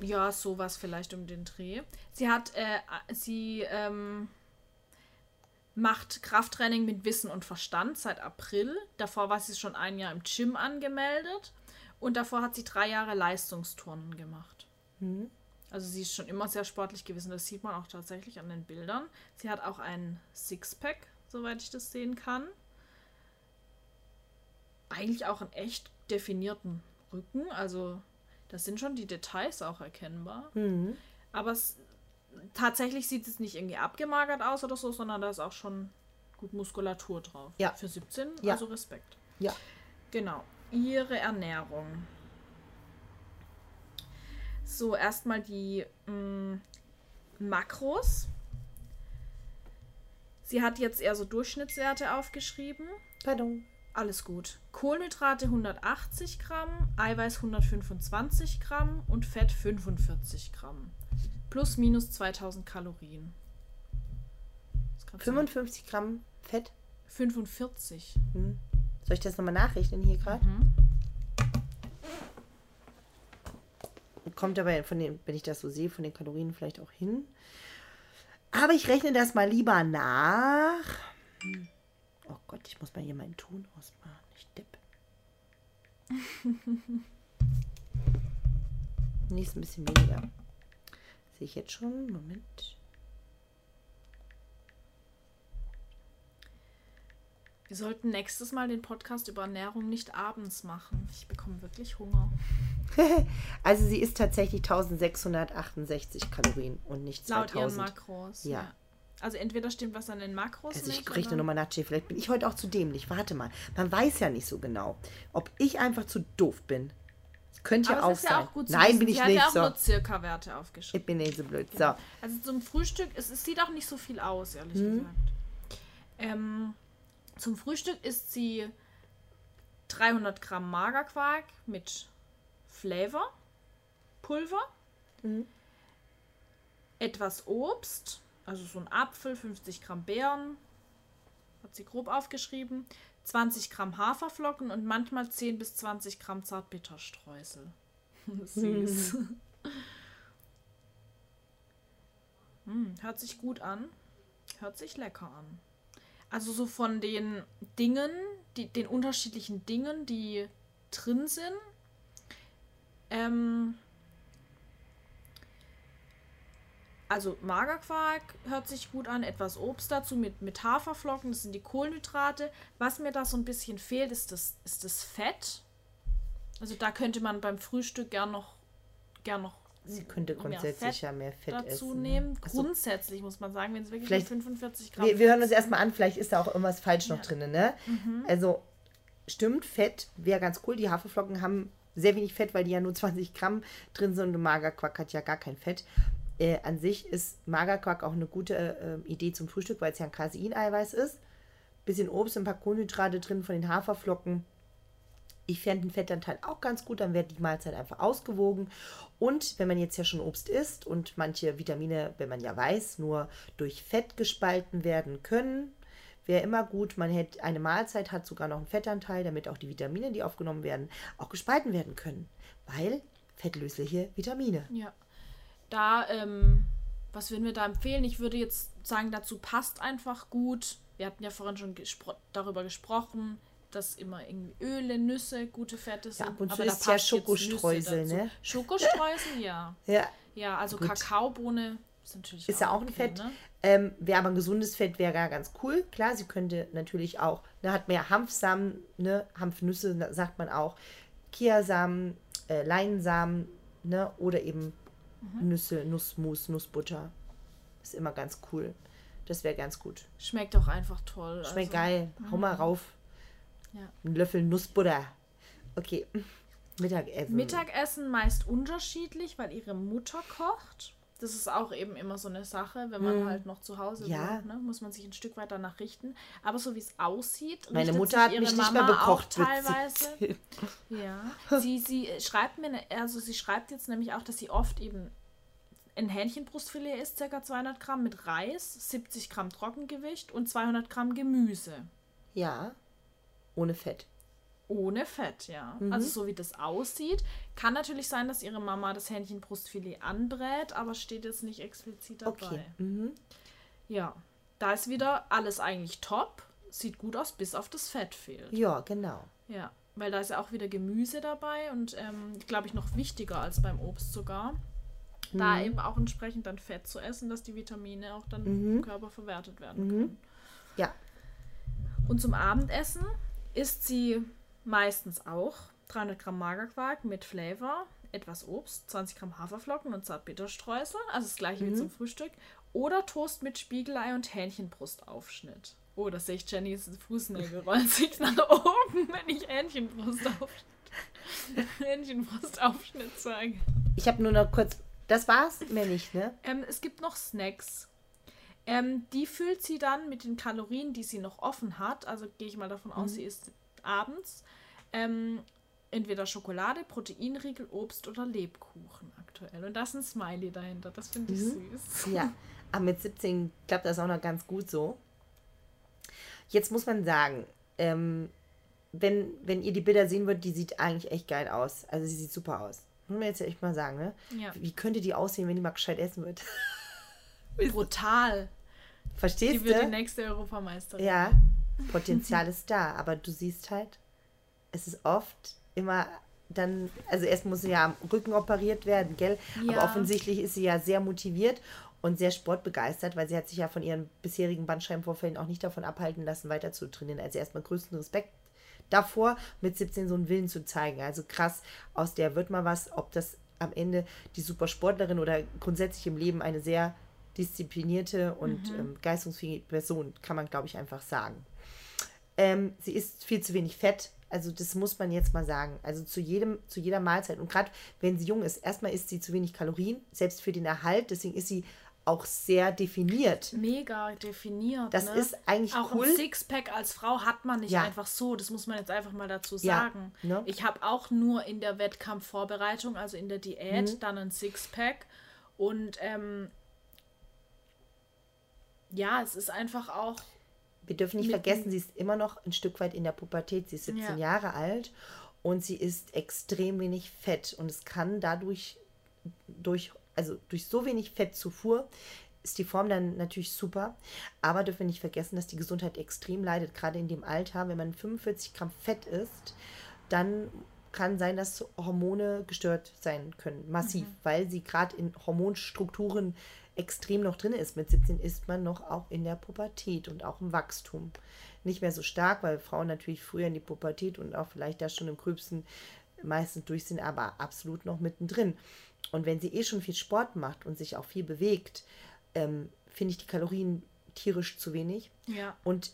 ja, sowas vielleicht um den Dreh. Sie hat, äh, sie ähm, macht Krafttraining mit Wissen und Verstand seit April. Davor war sie schon ein Jahr im Gym angemeldet und davor hat sie drei Jahre Leistungsturnen gemacht. Also sie ist schon immer sehr sportlich gewesen. Das sieht man auch tatsächlich an den Bildern. Sie hat auch ein Sixpack, soweit ich das sehen kann. Eigentlich auch einen echt definierten Rücken. Also das sind schon die Details auch erkennbar. Mhm. Aber es, tatsächlich sieht es nicht irgendwie abgemagert aus oder so, sondern da ist auch schon gut Muskulatur drauf. Ja. Für 17, Ja. also Respekt. Ja. Genau. Ihre Ernährung. So, erstmal die mh, Makros. Sie hat jetzt eher so Durchschnittswerte aufgeschrieben. Pardon. Alles gut. Kohlenhydrate 180 Gramm, Eiweiß 125 Gramm und Fett 45 Gramm. Plus minus 2000 Kalorien. Das kannst du- 55 Gramm Fett. 45. Soll ich das nochmal nachrechnen hier gerade? Mhm. Kommt aber von den, wenn ich das so sehe, von den Kalorien vielleicht auch hin. Aber ich rechne das mal lieber nach. Oh Gott, ich muss mal hier meinen Ton ausmachen. Ich depp. nee, ist ein bisschen weniger. Sehe ich jetzt schon. Moment. Wir sollten nächstes Mal den Podcast über Ernährung nicht abends machen. Ich bekomme wirklich Hunger. Also sie ist tatsächlich 1668 Kalorien und nicht Laut ihren 2000. Makros. Ja. Also entweder stimmt was an den Makros Also ich oder- nochmal nach, Jay. Vielleicht bin ich heute auch zu dämlich. Warte mal. Man weiß ja nicht so genau, ob ich einfach zu doof bin. Das könnte ja auch ist sein. ja auch gut Nein, wissen. bin Sie ich hat nicht. ja auch So. nur circa Werte aufgeschrieben. Ich bin nicht so blöd. Genau. So. Also zum Frühstück, es, es sieht auch nicht so viel aus, ehrlich Mhm. gesagt. Ähm, zum Frühstück isst sie 300 Gramm Magerquark mit Flavor, Pulver, Mhm. etwas Obst, also so ein Apfel, 50 Gramm Beeren, hat sie grob aufgeschrieben, 20 Gramm Haferflocken und manchmal 10 bis 20 Gramm Zartbitterstreusel. Süß. Hm, hört sich gut an. Hört sich lecker an. Also so von den Dingen, die, den unterschiedlichen Dingen, die drin sind. Ähm, also Magerquark hört sich gut an, etwas Obst dazu mit, mit Haferflocken, das sind die Kohlenhydrate. Was mir da so ein bisschen fehlt, ist das, ist das Fett. Also da könnte man beim Frühstück gern noch, gern noch Sie könnte mehr grundsätzlich Fett ja mehr Fett dazu essen. nehmen. Ach so. Grundsätzlich muss man sagen, wenn es wirklich Vielleicht- nur 45 Gramm Wir, wir hören uns erstmal an, vielleicht ist da auch irgendwas falsch noch Ja. Mhm. drin, ne? Also, stimmt, Fett wäre ganz cool. Die Haferflocken haben sehr wenig Fett, weil die ja nur 20 Gramm drin sind und Magerquark hat ja gar kein Fett. Äh, an sich ist Magerquark auch eine gute äh, Idee zum Frühstück, weil es ja ein Caseineiweiß ist. Bisschen Obst, ein paar Kohlenhydrate drin von den Haferflocken. Ich fände den Fettanteil auch ganz gut, dann wäre die Mahlzeit einfach ausgewogen. Und wenn man jetzt ja schon Obst isst und manche Vitamine, wenn man ja weiß, nur durch Fett gespalten werden können, wäre immer gut, man hätte eine Mahlzeit hat sogar noch einen Fettanteil, damit auch die Vitamine, die aufgenommen werden, auch gespalten werden können. Weil fettlösliche Vitamine. Ja. Da ähm, was würden wir da empfehlen? Ich würde jetzt sagen, dazu passt einfach gut. Wir hatten ja vorhin schon gespro darüber gesprochen, dass immer irgendwie Öle, Nüsse gute Fette sind. Ja, ab und zu aber da ist ja Schokostreusel, ne? Schokostreusel, ja. Ja. Ja, also Gut. Kakaobohne ist natürlich Ist ja auch ein okay, Fett. Ne? Ähm, wäre aber ein gesundes Fett, wäre ja ganz cool. Klar, sie könnte natürlich auch, ne, hat mehr Hanfsamen, ne, Hanfnüsse sagt man auch, Kiasamen, äh, Leinsamen, ne, oder eben Mhm. Nüsse, Nussmus, Nussbutter. Ist immer ganz cool. Das wäre ganz gut. Schmeckt auch einfach toll. Schmeckt also, geil. Hau mal rauf. Ja. Ein Löffel Nussbutter. Okay. Mittagessen. Mittagessen meist unterschiedlich, weil ihre Mutter kocht. Das ist auch eben immer so eine Sache, wenn man halt noch zu Hause Hm. Ja. wohnt, ne, muss man sich ein Stück weit danach richten. Aber so wie es aussieht, Meine Mutter hat mich nicht mehr Mama bekocht. Teilweise. 17. Ja. Sie, sie schreibt mir, ne- also sie schreibt jetzt nämlich auch, dass sie oft eben ein Hähnchenbrustfilet isst, ca. 200 Gramm mit Reis, 70 Gramm Trockengewicht und 200 Gramm Gemüse. Ja. Ohne Fett. Ohne Fett, ja. Mhm. Also so wie das aussieht. Kann natürlich sein, dass ihre Mama das Hähnchenbrustfilet anbrät, aber steht jetzt nicht explizit dabei. Okay. Mhm. Ja. Da ist wieder alles eigentlich top. Sieht gut aus, bis auf das Fett fehlt. Ja, genau. Ja. Weil da ist ja auch wieder Gemüse dabei und ähm, glaube ich noch wichtiger als beim Obst sogar. Da Mhm. eben auch entsprechend dann Fett zu essen, dass die Vitamine auch dann im Körper verwertet werden können. Mhm. Ja. Und zum Abendessen isst sie meistens auch 300 Gramm Magerquark mit Flavor, etwas Obst, 20 Gramm Haferflocken und Zartbitterstreusel, also das gleiche Mhm. wie zum Frühstück, oder Toast mit Spiegelei und Hähnchenbrustaufschnitt. Oh, da sehe ich Jennys Fußnägel rollen sich nach oben, wenn ich Hähnchenbrustaufschnitt, Hähnchenbrustaufschnitt sage. Ich habe nur noch kurz. Das war's? Mehr nicht, ne? Ähm, es gibt noch Snacks. Ähm, die füllt sie dann mit den Kalorien, die sie noch offen hat. Also gehe ich mal davon aus, sie isst abends. Ähm, entweder Schokolade, Proteinriegel, Obst oder Lebkuchen aktuell. Und da ist ein Smiley dahinter. Das finde ich süß. Ja. Aber mit 17 klappt das auch noch ganz gut so. Jetzt muss man sagen, ähm, wenn, wenn ihr die Bilder sehen würdet, die sieht eigentlich echt geil aus. Also sie sieht super aus. Muss man jetzt echt mal sagen, ne? Ja. Wie könnte die aussehen, wenn die mal gescheit essen wird? Brutal. Verstehst Die wird die du? nächste Europameisterin. Ja, Potenzial ist da, aber du siehst halt, es ist oft immer dann, also erst muss sie ja am Rücken operiert werden, gell? Aber Ja. offensichtlich ist sie ja sehr motiviert und sehr sportbegeistert, weil sie hat sich ja von ihren bisherigen Bandscheibenvorfällen auch nicht davon abhalten lassen, weiter zu trainieren. Also erstmal größten Respekt davor, mit 17 so einen Willen zu zeigen. Also krass, aus der wird mal was, ob das am Ende die Supersportlerin oder grundsätzlich im Leben eine sehr disziplinierte und ähm, geistungsfähige Person, kann man, glaube ich, einfach sagen. Ähm, sie isst viel zu wenig Fett. Also das muss man jetzt mal sagen. Also zu jedem, zu jeder Mahlzeit. Und gerade wenn sie jung ist, erstmal isst sie zu wenig Kalorien, selbst für den Erhalt. Deswegen ist sie auch sehr definiert. Mega definiert. Das ne? ist eigentlich auch cool. ein Sixpack als Frau hat man nicht Ja. einfach so. Das muss man jetzt einfach mal dazu Ja, sagen. ne? Ich habe auch nur in der Wettkampfvorbereitung, also in der Diät, Mhm. dann ein Sixpack. Und ähm, ja, es ist einfach auch. Wir dürfen nicht vergessen, sie ist immer noch ein Stück weit in der Pubertät. Sie ist 17 Ja. Jahre alt und sie isst extrem wenig Fett. Und es kann dadurch, durch, also durch so wenig Fettzufuhr, ist die Form dann natürlich super. Aber dürfen wir nicht vergessen, dass die Gesundheit extrem leidet, gerade in dem Alter. Wenn man 45 Gramm Fett isst, dann kann sein, dass Hormone gestört sein können, massiv, weil sie gerade in Hormonstrukturen extrem noch drin ist. Mit 17 ist man noch auch in der Pubertät und auch im Wachstum. Nicht mehr so stark, weil Frauen natürlich früher in die Pubertät und auch vielleicht da schon im Gröbsten meistens durch sind, aber absolut noch mittendrin. Und wenn sie eh schon viel Sport macht und sich auch viel bewegt, ähm, finde ich die Kalorien tierisch zu wenig. Ja. Und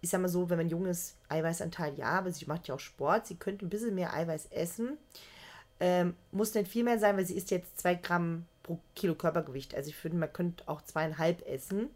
ich sag mal so, wenn man jung ist, Eiweißanteil ja, aber sie macht ja auch Sport. Sie könnte ein bisschen mehr Eiweiß essen. Ähm, muss nicht viel mehr sein, weil sie isst jetzt zwei Gramm pro Kilo Körpergewicht. Also ich finde, man könnte auch zweieinhalb essen.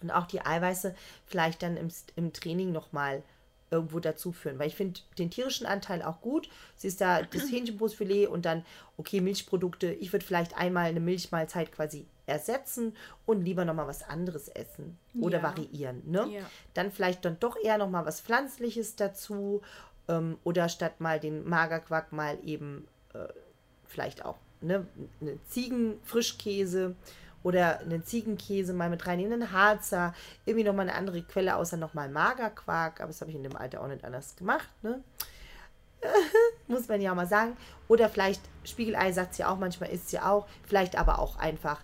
Und auch die Eiweiße vielleicht dann im, im Training nochmal irgendwo dazu führen. Weil ich finde den tierischen Anteil auch gut. Sie ist da das Hähnchenbrustfilet und dann, okay, Milchprodukte. Ich würde vielleicht einmal eine Milchmahlzeit quasi ersetzen und lieber nochmal was anderes essen oder Ja. variieren. Ne? Ja. Dann vielleicht dann doch eher nochmal was Pflanzliches dazu ähm, oder statt mal den Magerquark mal eben äh, vielleicht auch ne, eine Ziegenfrischkäse oder einen Ziegenkäse mal mit rein, einen Harzer, irgendwie nochmal eine andere Quelle, außer nochmal Magerquark, aber das habe ich in dem Alter auch nicht anders gemacht, ne? Muss man ja auch mal sagen. Oder vielleicht Spiegelei sagt sie auch, manchmal isst sie auch. Vielleicht aber auch einfach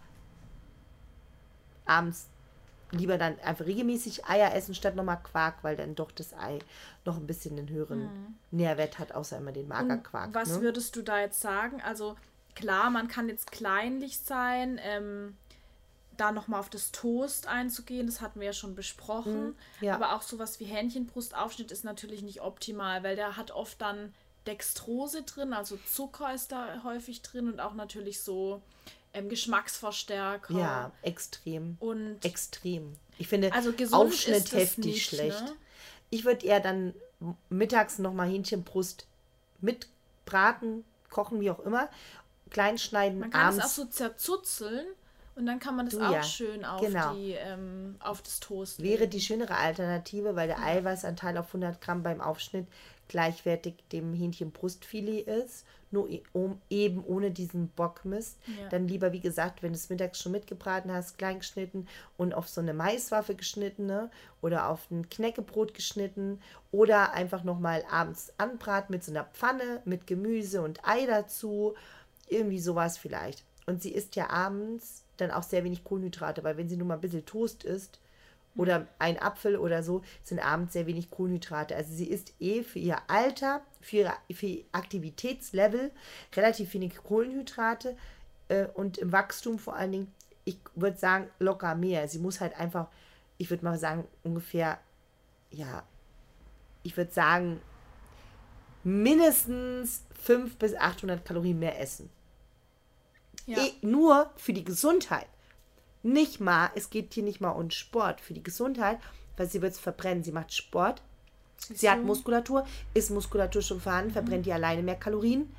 abends lieber dann einfach regelmäßig Eier essen statt nochmal Quark, weil dann doch das Ei noch ein bisschen einen höheren mhm. Nährwert hat, außer immer den Magerquark. Und was ne? würdest du da jetzt sagen? Also klar, man kann jetzt kleinlich sein, ähm, da nochmal auf das Toast einzugehen, das hatten wir ja schon besprochen. Mhm, ja. Aber auch sowas wie Hähnchenbrustaufschnitt ist natürlich nicht optimal, weil der hat oft dann Dextrose drin, also Zucker ist da häufig drin und auch natürlich so ähm, Geschmacksverstärker. Ja, extrem. Und extrem. Ich finde also Aufschnitt heftig nicht, schlecht. Ne? Ich würde eher dann mittags nochmal Hähnchenbrust mit braten, kochen, wie auch immer, klein schneiden. Man kann abends. es auch so zerzuzeln und dann kann man das du, auch ja. schön auf, genau. die, ähm, auf das Toast legen. Wäre die schönere Alternative, weil der ja. Eiweißanteil auf 100 Gramm beim Aufschnitt gleichwertig dem Hähnchenbrustfilet ist, nur e, um, eben ohne diesen Bockmist. Ja. Dann lieber, wie gesagt, wenn du es mittags schon mitgebraten hast, klein geschnitten und auf so eine Maiswaffe geschnittene oder auf ein Knäckebrot geschnitten oder einfach nochmal abends anbraten mit so einer Pfanne mit Gemüse und Ei dazu. Irgendwie sowas vielleicht. Und sie isst ja abends dann auch sehr wenig Kohlenhydrate, weil wenn sie nur mal ein bisschen Toast isst oder ein Apfel oder so, sind abends sehr wenig Kohlenhydrate. Also sie isst eh für ihr Alter, für, ihre, für ihr Aktivitätslevel relativ wenig Kohlenhydrate äh, und im Wachstum vor allen Dingen, ich würde sagen, locker mehr. Sie muss halt einfach, ich würde mal sagen, ungefähr, ja, ich würde sagen, mindestens 500 bis 800 Kalorien mehr essen. Ja. E nur für die Gesundheit. Nicht mal, es geht hier nicht mal um Sport, für die Gesundheit, weil sie wird es verbrennen. Sie macht Sport, sie du? hat Muskulatur, ist Muskulatur schon vorhanden, mhm. verbrennt die alleine mehr Kalorien.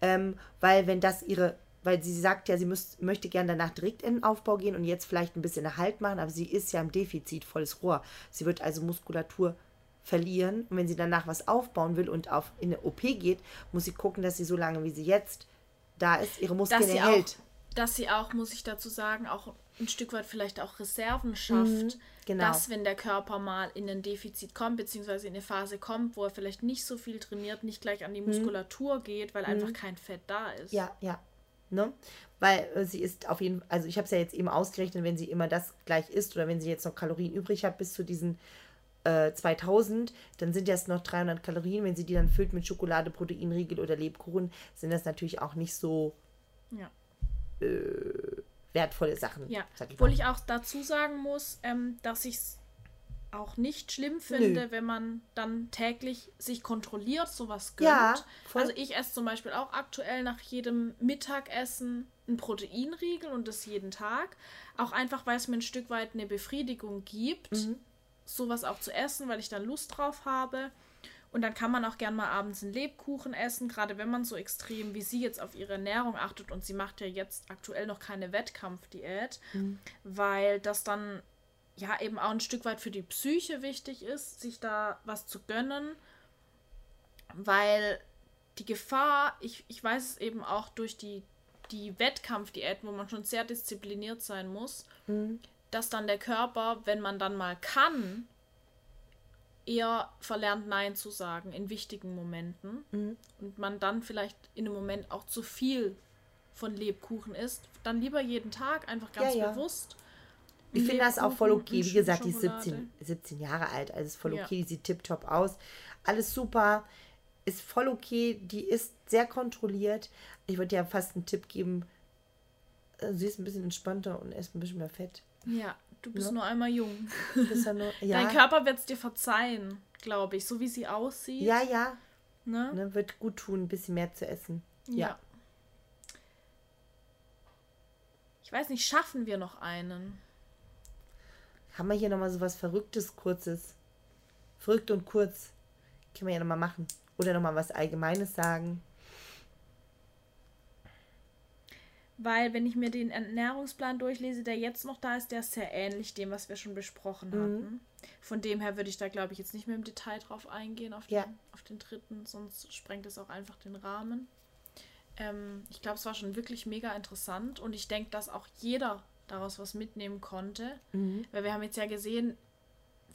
Ähm, weil wenn das ihre, weil sie sagt ja, sie müsst, möchte gerne danach direkt in den Aufbau gehen und jetzt vielleicht ein bisschen Halt machen, aber sie ist ja im Defizit, volles Rohr. Sie wird also Muskulatur verlieren und wenn sie danach was aufbauen will und auf in eine OP geht, muss sie gucken, dass sie so lange wie sie jetzt da ist, ihre Muskeln dass erhält. Auch, dass sie auch, muss ich dazu sagen, auch ein Stück weit vielleicht auch Reserven schafft, mhm, genau. dass wenn der Körper mal in ein Defizit kommt, beziehungsweise in eine Phase kommt, wo er vielleicht nicht so viel trainiert, nicht gleich an die mhm. Muskulatur mhm. geht, weil mhm. einfach kein Fett da ist. Ja, ja. Ne? Weil äh, sie ist auf jeden Fall, also ich habe es ja jetzt eben ausgerechnet, wenn sie immer das gleich isst oder wenn sie jetzt noch Kalorien übrig hat bis zu diesen 2000, äh, dann sind das noch 300 Kalorien. Wenn sie die dann füllt mit Schokolade, Proteinriegel oder Lebkuchen, sind das natürlich auch nicht so ja. äh, wertvolle Sachen. Ja, ich obwohl ich auch dazu sagen muss, ähm, dass ich es auch nicht schlimm finde, Nö. wenn man dann täglich sich kontrolliert, sowas gönnt. Ja, also ich esse zum Beispiel auch aktuell nach jedem Mittagessen ein Proteinriegel und das jeden Tag. Auch einfach, weil es mir ein Stück weit eine Befriedigung gibt. Mhm sowas auch zu essen, weil ich dann Lust drauf habe. Und dann kann man auch gern mal abends einen Lebkuchen essen, gerade wenn man so extrem wie sie jetzt auf ihre Ernährung achtet. Und sie macht ja jetzt aktuell noch keine Wettkampfdiät, mhm. weil das dann ja eben auch ein Stück weit für die Psyche wichtig ist, sich da was zu gönnen. Weil die Gefahr, ich, ich weiß es eben auch durch die, die Wettkampfdiäten, wo man schon sehr diszipliniert sein muss, mhm dass dann der Körper, wenn man dann mal kann, eher verlernt Nein zu sagen in wichtigen Momenten mhm. und man dann vielleicht in einem Moment auch zu viel von Lebkuchen isst, dann lieber jeden Tag einfach ganz ja, ja. bewusst. Ich finde das auch voll okay. Wie gesagt, die ist 17, 17 Jahre alt, also ist voll okay, ja. die sieht tipptopp aus. Alles super, ist voll okay, die ist sehr kontrolliert. Ich würde ja fast einen Tipp geben, äh, sie ist ein bisschen entspannter und isst ein bisschen mehr Fett. Ja, du bist ja. nur einmal jung. Ja nur, ja. Dein Körper wird es dir verzeihen, glaube ich, so wie sie aussieht. Ja, ja. Ne? ne? wird gut tun, ein bisschen mehr zu essen. Ja. ja. Ich weiß nicht, schaffen wir noch einen? Haben wir hier nochmal so was Verrücktes, Kurzes? Verrückt und kurz. Können wir ja nochmal machen. Oder nochmal was Allgemeines sagen. Weil wenn ich mir den Ernährungsplan durchlese, der jetzt noch da ist, der ist sehr ähnlich dem, was wir schon besprochen mhm. hatten. Von dem her würde ich da, glaube ich, jetzt nicht mehr im Detail drauf eingehen, auf den, ja. auf den dritten, sonst sprengt es auch einfach den Rahmen. Ähm, ich glaube, es war schon wirklich mega interessant und ich denke, dass auch jeder daraus was mitnehmen konnte. Weil wir haben jetzt ja gesehen,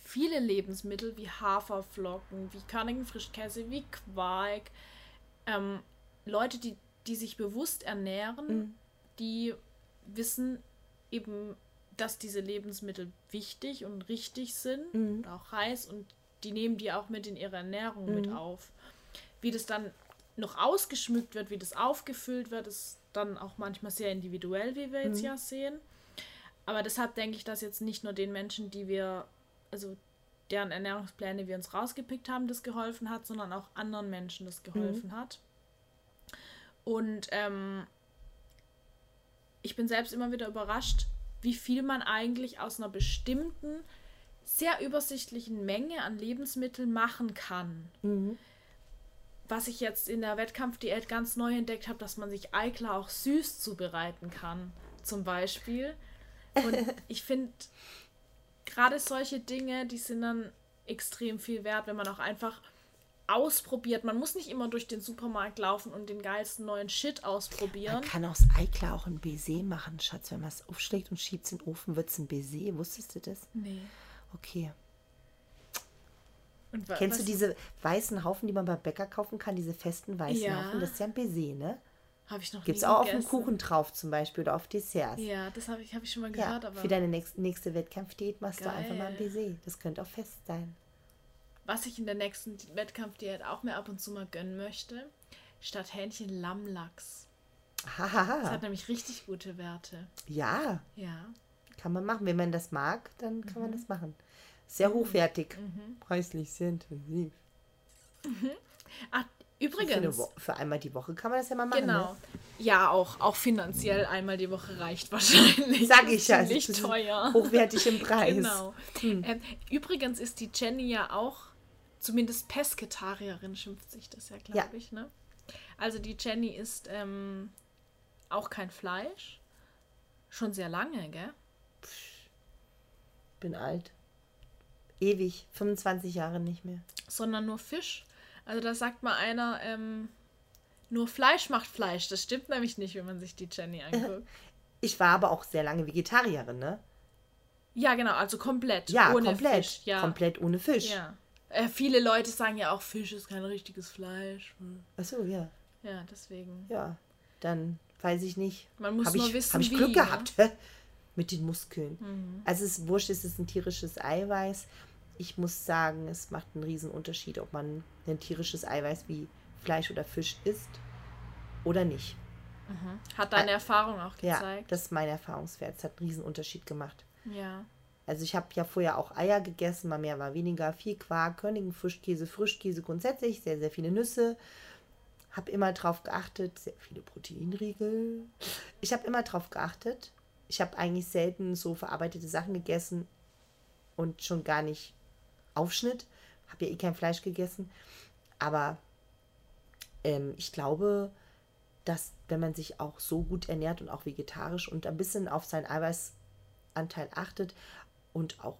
viele Lebensmittel wie Haferflocken, wie körnigen Frischkäse, wie Quark, ähm, Leute, die, die sich bewusst ernähren, die wissen eben, dass diese Lebensmittel wichtig und richtig sind und auch heiß und die nehmen die auch mit in ihre Ernährung mit auf. Wie das dann noch ausgeschmückt wird, wie das aufgefüllt wird, ist dann auch manchmal sehr individuell, wie wir jetzt ja sehen. Aber deshalb denke ich, dass jetzt nicht nur den Menschen, die wir, also deren Ernährungspläne wir uns rausgepickt haben, das geholfen hat, sondern auch anderen Menschen das geholfen hat. Und ähm, ich bin selbst immer wieder überrascht, wie viel man eigentlich aus einer bestimmten, sehr übersichtlichen Menge an Lebensmitteln machen kann. Was ich jetzt in der Wettkampfdiät ganz neu entdeckt habe, dass man sich Eiklar auch süß zubereiten kann, zum Beispiel. Und ich finde, gerade solche Dinge, die sind dann extrem viel wert, wenn man auch einfach ausprobiert. Man muss nicht immer durch den Supermarkt laufen und den geilsten neuen Shit ausprobieren. Man kann aus Eiklar auch ein Baiser machen, Schatz. Wenn man es aufschlägt und schiebt es in den Ofen, wird es ein Baiser. Wusstest du das? Nee. Okay. Kennst du diese weißen Haufen, die man beim Bäcker kaufen kann? Diese festen weißen Ja. Haufen? Das ist ja ein Baiser, ne? Habe ich noch Gibt es nie auch auf dem gegessen. Kuchen drauf zum Beispiel oder auf Desserts. Ja, das habe ich, hab ich schon mal Ja, gehört, aber für deine nächste, nächste Wettkampfdiät machst du einfach mal ein Geil. Baiser. Das könnte auch fest sein. Was ich in der nächsten Wettkampfdiät auch mir ab und zu mal gönnen möchte, statt Hähnchen Lammlachs. Das hat nämlich richtig gute Werte. Ja, Ja. kann man machen. Wenn man das mag, dann kann man Mhm. das machen. Sehr hochwertig. Preislich sehr intensiv. Ach, Für, eine übrigens. Wo für einmal die Woche kann man das ja mal machen. Genau. Ne? Ja, auch, auch finanziell einmal die Woche reicht wahrscheinlich. Sag ich ja. Nicht teuer. Hochwertig im Preis. Genau. Ähm, übrigens ist die Jenny ja auch, zumindest Pesketarierin schimpft sich das ja, glaube Ja. ich, ne? Also die Jenny isst ähm, auch kein Fleisch. Schon sehr lange, gell? Bin alt. Ewig. 25 Jahre nicht mehr. Sondern nur Fisch. Also da sagt mal einer, ähm, nur Fleisch macht Fleisch. Das stimmt nämlich nicht, wenn man sich die Jenny anguckt. Ich war aber auch sehr lange Vegetarierin, ne? ja, genau, also komplett. Ja, ohne komplett. Fisch. Ja. Komplett ohne Fisch. Ja. Äh, viele Leute sagen ja auch, Fisch ist kein richtiges Fleisch. Achso, ja. Ja, deswegen. Ja. Dann weiß ich nicht. Man muss hab nur ich, wissen, Hab ich wie, Glück ne? gehabt. Mit den Muskeln. Also es ist wurscht, es ist ein tierisches Eiweiß. Ich muss sagen, es macht einen riesen Unterschied, ob man ein tierisches Eiweiß wie Fleisch oder Fisch isst oder nicht. Hat deine Erfahrung auch Ja, gezeigt. das ist mein Erfahrungswert. Es hat einen riesen Unterschied gemacht. Ja. Also ich habe ja vorher auch Eier gegessen, mal mehr, mal weniger, viel Quark, Körnigen, Frischkäse, Frischkäse grundsätzlich, sehr, sehr viele Nüsse. Habe immer drauf geachtet, sehr viele Proteinriegel. Ich habe immer drauf geachtet. Ich habe eigentlich selten so verarbeitete Sachen gegessen und schon gar nicht Aufschnitt. Habe ja eh kein Fleisch gegessen. Aber ähm, ich glaube, dass wenn man sich auch so gut ernährt und auch vegetarisch und ein bisschen auf seinen Eiweißanteil achtet und auch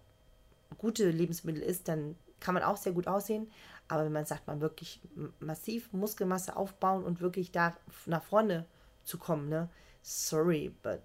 gute Lebensmittel isst, dann kann man auch sehr gut aussehen. Aber wenn man sagt, man wirklich massiv Muskelmasse aufbauen und wirklich da nach vorne zu kommen, ne? Sorry, but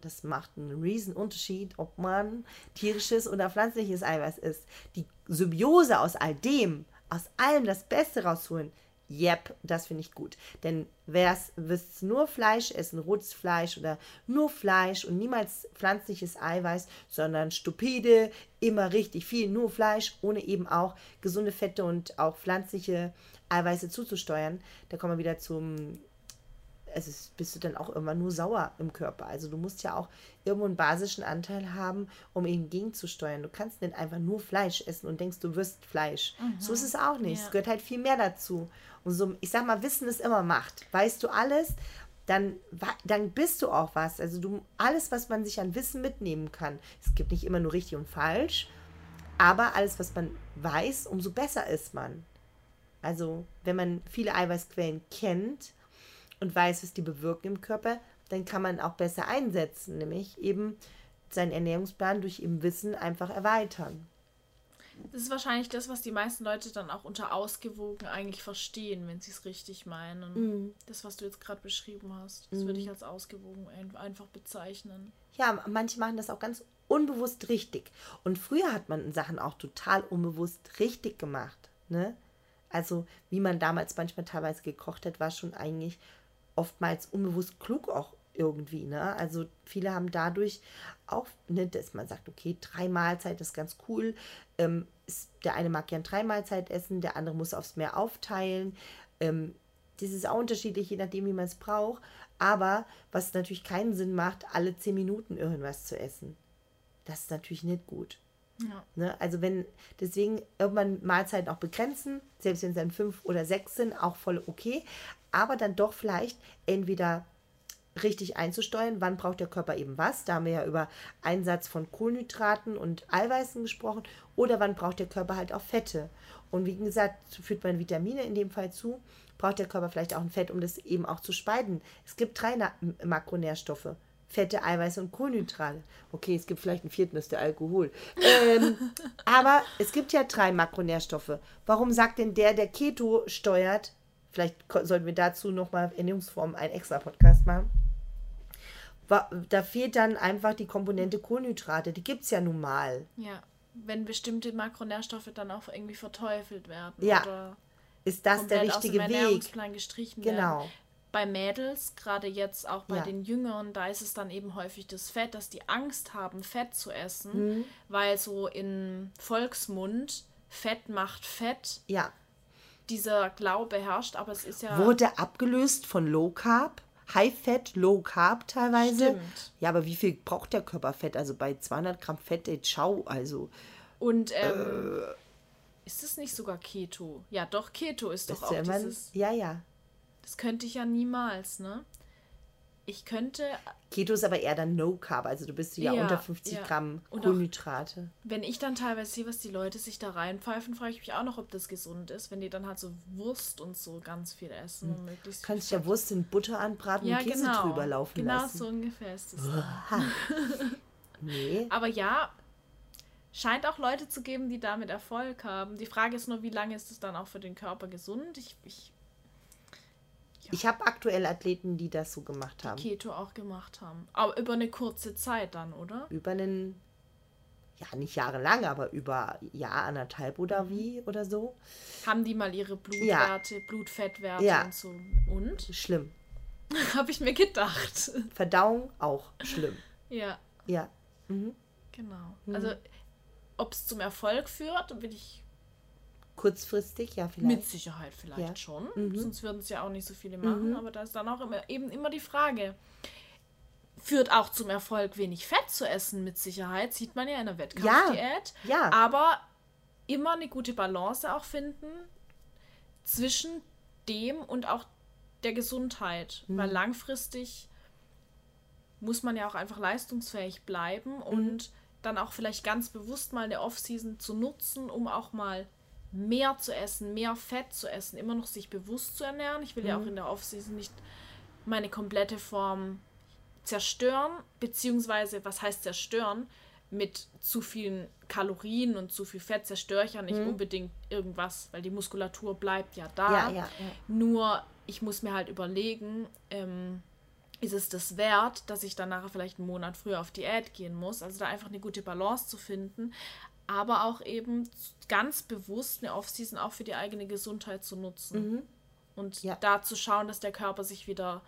das macht einen riesen Unterschied, ob man tierisches oder pflanzliches Eiweiß isst. Die Symbiose aus all dem, aus allem das Beste rausholen, Yep, das finde ich gut. Denn wär's, wirst nur Fleisch essen, rotes Fleisch oder nur Fleisch und niemals pflanzliches Eiweiß, sondern stupide, immer richtig viel, nur Fleisch, ohne eben auch gesunde Fette und auch pflanzliche Eiweiße zuzusteuern, da kommen wir wieder zum es ist, bist du dann auch irgendwann nur sauer im Körper. Also du musst ja auch irgendwo einen basischen Anteil haben, um eben gegenzusteuern. Du kannst nicht einfach nur Fleisch essen und denkst, du wirst Fleisch. So ist es auch nicht. Ja. Es gehört halt viel mehr dazu. Und so, ich sag mal, Wissen ist immer Macht. Weißt du alles, dann, dann bist du auch was. Also du, alles, was man sich an Wissen mitnehmen kann. Es gibt nicht immer nur richtig und falsch, aber alles, was man weiß, umso besser ist man. Also, wenn man viele Eiweißquellen kennt und weiß, was die bewirken im Körper, dann kann man auch besser einsetzen, nämlich eben seinen Ernährungsplan durch eben Wissen einfach erweitern. Das ist wahrscheinlich das, was die meisten Leute dann auch unter ausgewogen eigentlich verstehen, wenn sie es richtig meinen. Mhm. Das, was du jetzt gerade beschrieben hast, das würde ich als ausgewogen ein- einfach bezeichnen. Ja, manche machen das auch ganz unbewusst richtig. Und früher hat man Sachen auch total unbewusst richtig gemacht. Ne? Also, wie man damals manchmal teilweise gekocht hat, war schon eigentlich oftmals unbewusst klug auch irgendwie. Ne? Also, viele haben dadurch auch, ne, dass man sagt, okay, drei Mahlzeit ist ganz cool. Ähm, ist, der eine mag gern drei Mahlzeit essen, der andere muss aufs Meer aufteilen. Ähm, das ist auch unterschiedlich, je nachdem, wie man es braucht. Aber was natürlich keinen Sinn macht, alle zehn Minuten irgendwas zu essen. Das ist natürlich nicht gut. Ja. Ne? Also wenn, deswegen irgendwann Mahlzeiten auch begrenzen, selbst wenn es dann fünf oder sechs sind, auch voll okay. Aber dann doch vielleicht entweder richtig einzusteuern, wann braucht der Körper eben was. Da haben wir ja über Einsatz von Kohlenhydraten und Eiweißen gesprochen. Oder wann braucht der Körper halt auch Fette. Und wie gesagt, führt man Vitamine in dem Fall zu, braucht der Körper vielleicht auch ein Fett, um das eben auch zu speisen. Es gibt drei Na Makronährstoffe. Fette, Eiweiße und Kohlenhydrate. Okay, es gibt vielleicht einen vierten, das ist der Alkohol. Ähm, aber es gibt ja drei Makronährstoffe. Warum sagt denn der, der Keto steuert, vielleicht sollten wir dazu nochmal Ernährungsformen einen extra Podcast machen, da fehlt dann einfach die Komponente Kohlenhydrate. Die gibt es ja nun mal. Ja. Wenn bestimmte Makronährstoffe dann auch irgendwie verteufelt werden. Ja, Oder Ist das der komplett aus dem richtige Weg? Gestrichen werden. Genau. Bei Mädels, gerade jetzt auch bei Ja. den Jüngeren, da ist es dann eben häufig das Fett, dass die Angst haben, Fett zu essen, Mhm. weil so in Volksmund Fett macht Fett, Ja. dieser Glaube herrscht, aber es ist ja. Wurde abgelöst von Low Carb, High Fat, Low Carb teilweise. Stimmt. Ja, aber wie viel braucht der Körper Fett? Also bei 200 Gramm Fett, ey, ciao, also. Und ähm, ist es nicht sogar Keto? Ja, doch, Keto ist doch auch dieses. ja, ja. Das könnte ich ja niemals, ne? Ich könnte, Keto ist aber eher dann No Carb, also du bist ja, Ja, unter 50 ja. Gramm Und auch- Kohlenhydrate. wenn ich dann teilweise sehe, was die Leute sich da reinpfeifen, frage ich mich auch noch, ob das gesund ist, wenn die dann halt so Wurst und so ganz viel essen möglichst Du kannst ja Wurst in Butter anbraten ja, und Käse genau. drüber laufen genau lassen. so ungefähr ist es. Nee. Aber ja, scheint auch Leute zu geben, die damit Erfolg haben. Die Frage ist nur, wie lange ist es dann auch für den Körper gesund? Ich, ich Ich habe aktuell Athleten, die das so gemacht haben. Keto auch gemacht haben. Aber über eine kurze Zeit dann, oder? Über einen, ja nicht jahrelang, aber über Jahr, anderthalb oder Mhm. wie oder so. Haben die mal ihre Blutwerte, Blutfettwerte Ja. und so. Und? Schlimm. Habe ich mir gedacht. Verdauung auch schlimm. ja, Ja. Mhm. genau. Also, ob es zum Erfolg führt, will ich Kurzfristig, ja, vielleicht. mit Sicherheit vielleicht Ja. schon. Sonst würden es ja auch nicht so viele machen. Aber da ist dann auch immer, eben immer die Frage. Führt auch zum Erfolg, wenig Fett zu essen, mit Sicherheit. Sieht man ja in der Wettkampfdiät. Ja. Aber immer eine gute Balance auch finden zwischen dem und auch der Gesundheit. Mhm. Weil langfristig muss man ja auch einfach leistungsfähig bleiben Mhm. und dann auch vielleicht ganz bewusst mal eine Off-Season zu nutzen, um auch mal mehr zu essen, mehr Fett zu essen, immer noch sich bewusst zu ernähren. Ich will ja auch in der Off-Season nicht meine komplette Form zerstören, beziehungsweise, was heißt zerstören? Mit zu vielen Kalorien und zu viel Fett zerstöre ich ja nicht unbedingt irgendwas, weil die Muskulatur bleibt ja da. Ja, ja, ja. Nur, ich muss mir halt überlegen, ähm, ist es das wert, dass ich dann nachher vielleicht einen Monat früher auf Diät gehen muss? Also da einfach eine gute Balance zu finden, aber auch eben ganz bewusst eine Off-Season auch für die eigene Gesundheit zu nutzen. Und Ja. da zu schauen, dass der Körper sich wieder,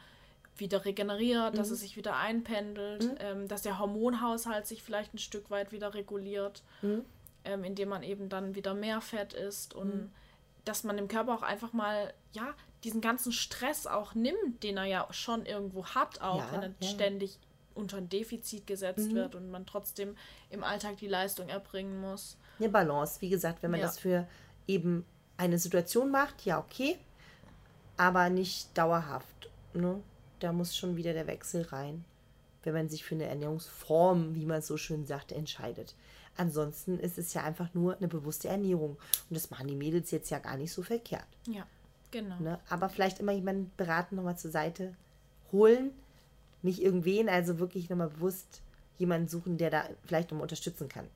wieder regeneriert, dass er sich wieder einpendelt, ähm, dass der Hormonhaushalt sich vielleicht ein Stück weit wieder reguliert, ähm, indem man eben dann wieder mehr Fett isst und dass man dem Körper auch einfach mal, ja, diesen ganzen Stress auch nimmt, den er ja schon irgendwo hat, auch Ja, wenn er ja. ständig unter ein Defizit gesetzt wird und man trotzdem im Alltag die Leistung erbringen muss. Eine Balance. Wie gesagt, wenn man Ja. das für eben eine Situation macht, ja, okay. Aber nicht dauerhaft. Ne? Da muss schon wieder der Wechsel rein, wenn man sich für eine Ernährungsform, wie man so schön sagt, entscheidet. Ansonsten ist es ja einfach nur eine bewusste Ernährung. Und das machen die Mädels jetzt ja gar nicht so verkehrt. Ja, genau. Ne? Aber vielleicht immer jemanden beraten, nochmal zur Seite holen. Nicht irgendwen, also wirklich nochmal bewusst jemanden suchen, der da vielleicht nochmal unterstützen kann.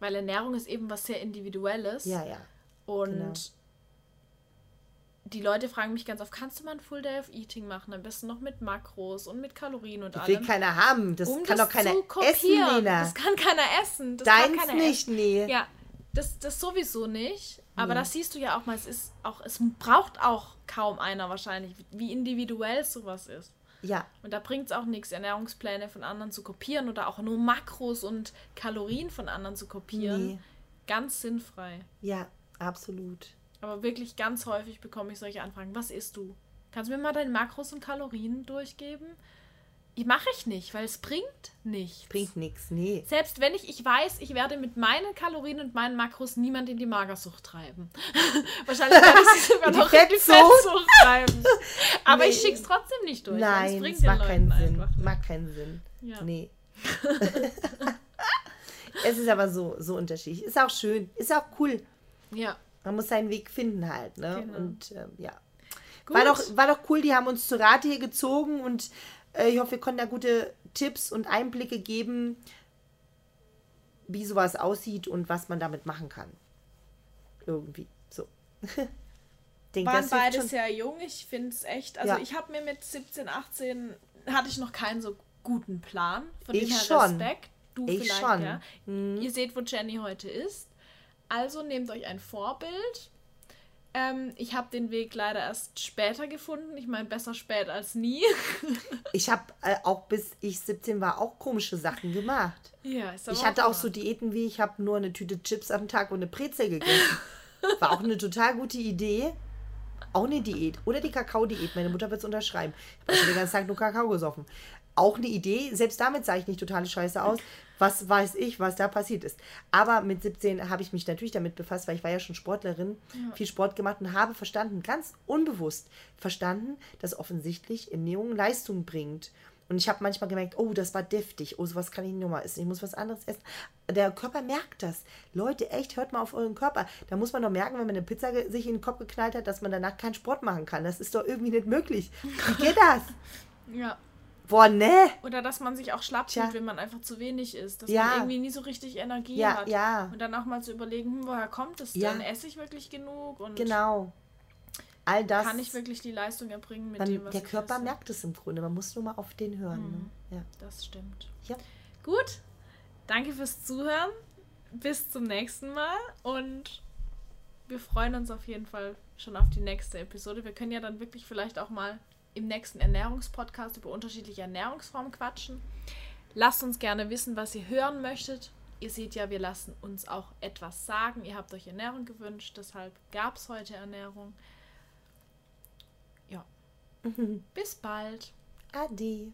Weil Ernährung ist eben was sehr Individuelles. Ja, ja. Und genau. die Leute fragen mich ganz oft, kannst du mal ein Full Day of Eating machen? Am besten noch mit Makros und mit Kalorien und Das will keiner haben. Das um kann das doch keiner essen. Lena. Das kann keiner essen. Das kann Deins keiner nicht, nee. Ja, das, das sowieso nicht. Aber Nee. das siehst du ja auch mal. Es ist auch, es braucht auch kaum einer wahrscheinlich, wie individuell sowas ist. Ja, Und da bringt es auch nichts, Ernährungspläne von anderen zu kopieren oder auch nur Makros und Kalorien von anderen zu kopieren. Nee. Ganz sinnfrei. ja, absolut. Aber wirklich ganz häufig bekomme ich solche Anfragen. Was isst du? Kannst du mir mal deine Makros und Kalorien durchgeben? Ich mache ich nicht, weil es bringt nichts. Bringt nichts, nee. Selbst wenn ich, ich weiß, ich werde mit meinen Kalorien und meinen Makros niemand in die Magersucht treiben. Wahrscheinlich werde ich sie sogar noch in die Fettsucht? Treiben. Aber ich Nee. schicke es trotzdem nicht durch. es Nein, bringt es macht keinen Sinn. einfach nicht. Macht keinen Sinn. Nee. es ist aber so, so unterschiedlich. Ist auch schön. Ist auch cool. Ja. Man muss seinen Weg finden halt. Ne? Genau. Und ähm, ja. Gut. War doch, war doch cool, die haben uns zu Rate hier gezogen und ich hoffe, wir konnten da gute Tipps und Einblicke geben, wie sowas aussieht und was man damit machen kann. Irgendwie. So. Denk, waren das hilft beide schon. sehr jung. Ich finde es echt. Also Ja. ich habe mir mit 17, 18 hatte ich noch keinen so guten Plan. Von Ich dem her schon. Respekt. Du Ich vielleicht, schon. ja. Ihr seht, wo Jenny heute ist. Also nehmt euch ein Vorbild. Ähm, ich habe den Weg leider erst später gefunden. Ich meine, besser spät als nie. Ich habe äh, auch bis ich 17 war auch komische Sachen gemacht. ja, ist aber Ich hatte auch wahr. so Diäten wie ich habe nur eine Tüte Chips am Tag und eine Brezel gegessen. War auch eine total gute Idee. Auch eine Diät. Oder die Kakao-Diät. Meine Mutter wird es unterschreiben. Ich habe also den ganzen Tag nur Kakao gesoffen. Auch eine Idee. Selbst damit sah ich nicht totale Scheiße aus. Was weiß ich, was da passiert ist. Aber mit 17 habe ich mich natürlich damit befasst, weil ich war ja schon Sportlerin, viel Sport gemacht und habe verstanden, ganz unbewusst verstanden, dass offensichtlich Ernährung Leistung bringt. Und ich habe manchmal gemerkt, oh, das war deftig. Oh, sowas kann ich nicht nochmal essen. Ich muss was anderes essen. Der Körper merkt das. Leute, echt, hört mal auf euren Körper. Da muss man doch merken, wenn man eine Pizza sich in den Kopf geknallt hat, dass man danach keinen Sport machen kann. Das ist doch irgendwie nicht möglich. Wie geht das? Ja. Boah, ne? Oder dass man sich auch schlapp fühlt, wenn man einfach zu wenig isst. Dass Ja. man irgendwie nie so richtig Energie Ja, hat. ja. Und dann auch mal zu überlegen, hm, woher kommt es denn? Esse ich wirklich genug? Und Genau. All das. kann ich wirklich die Leistung erbringen mit man, dem, was der Körper esse? merkt es im Grunde. Man muss nur mal auf den hören. Ne? Ja. Das stimmt. Ja. Gut. Danke fürs Zuhören. Bis zum nächsten Mal. Und wir freuen uns auf jeden Fall schon auf die nächste Episode. Wir können ja dann wirklich vielleicht auch mal im nächsten Ernährungspodcast über unterschiedliche Ernährungsformen quatschen. Lasst uns gerne wissen, was ihr hören möchtet. Ihr seht ja, wir lassen uns auch etwas sagen. Ihr habt euch Ernährung gewünscht, deshalb gab es heute Ernährung. Ja. Bis bald. Ade.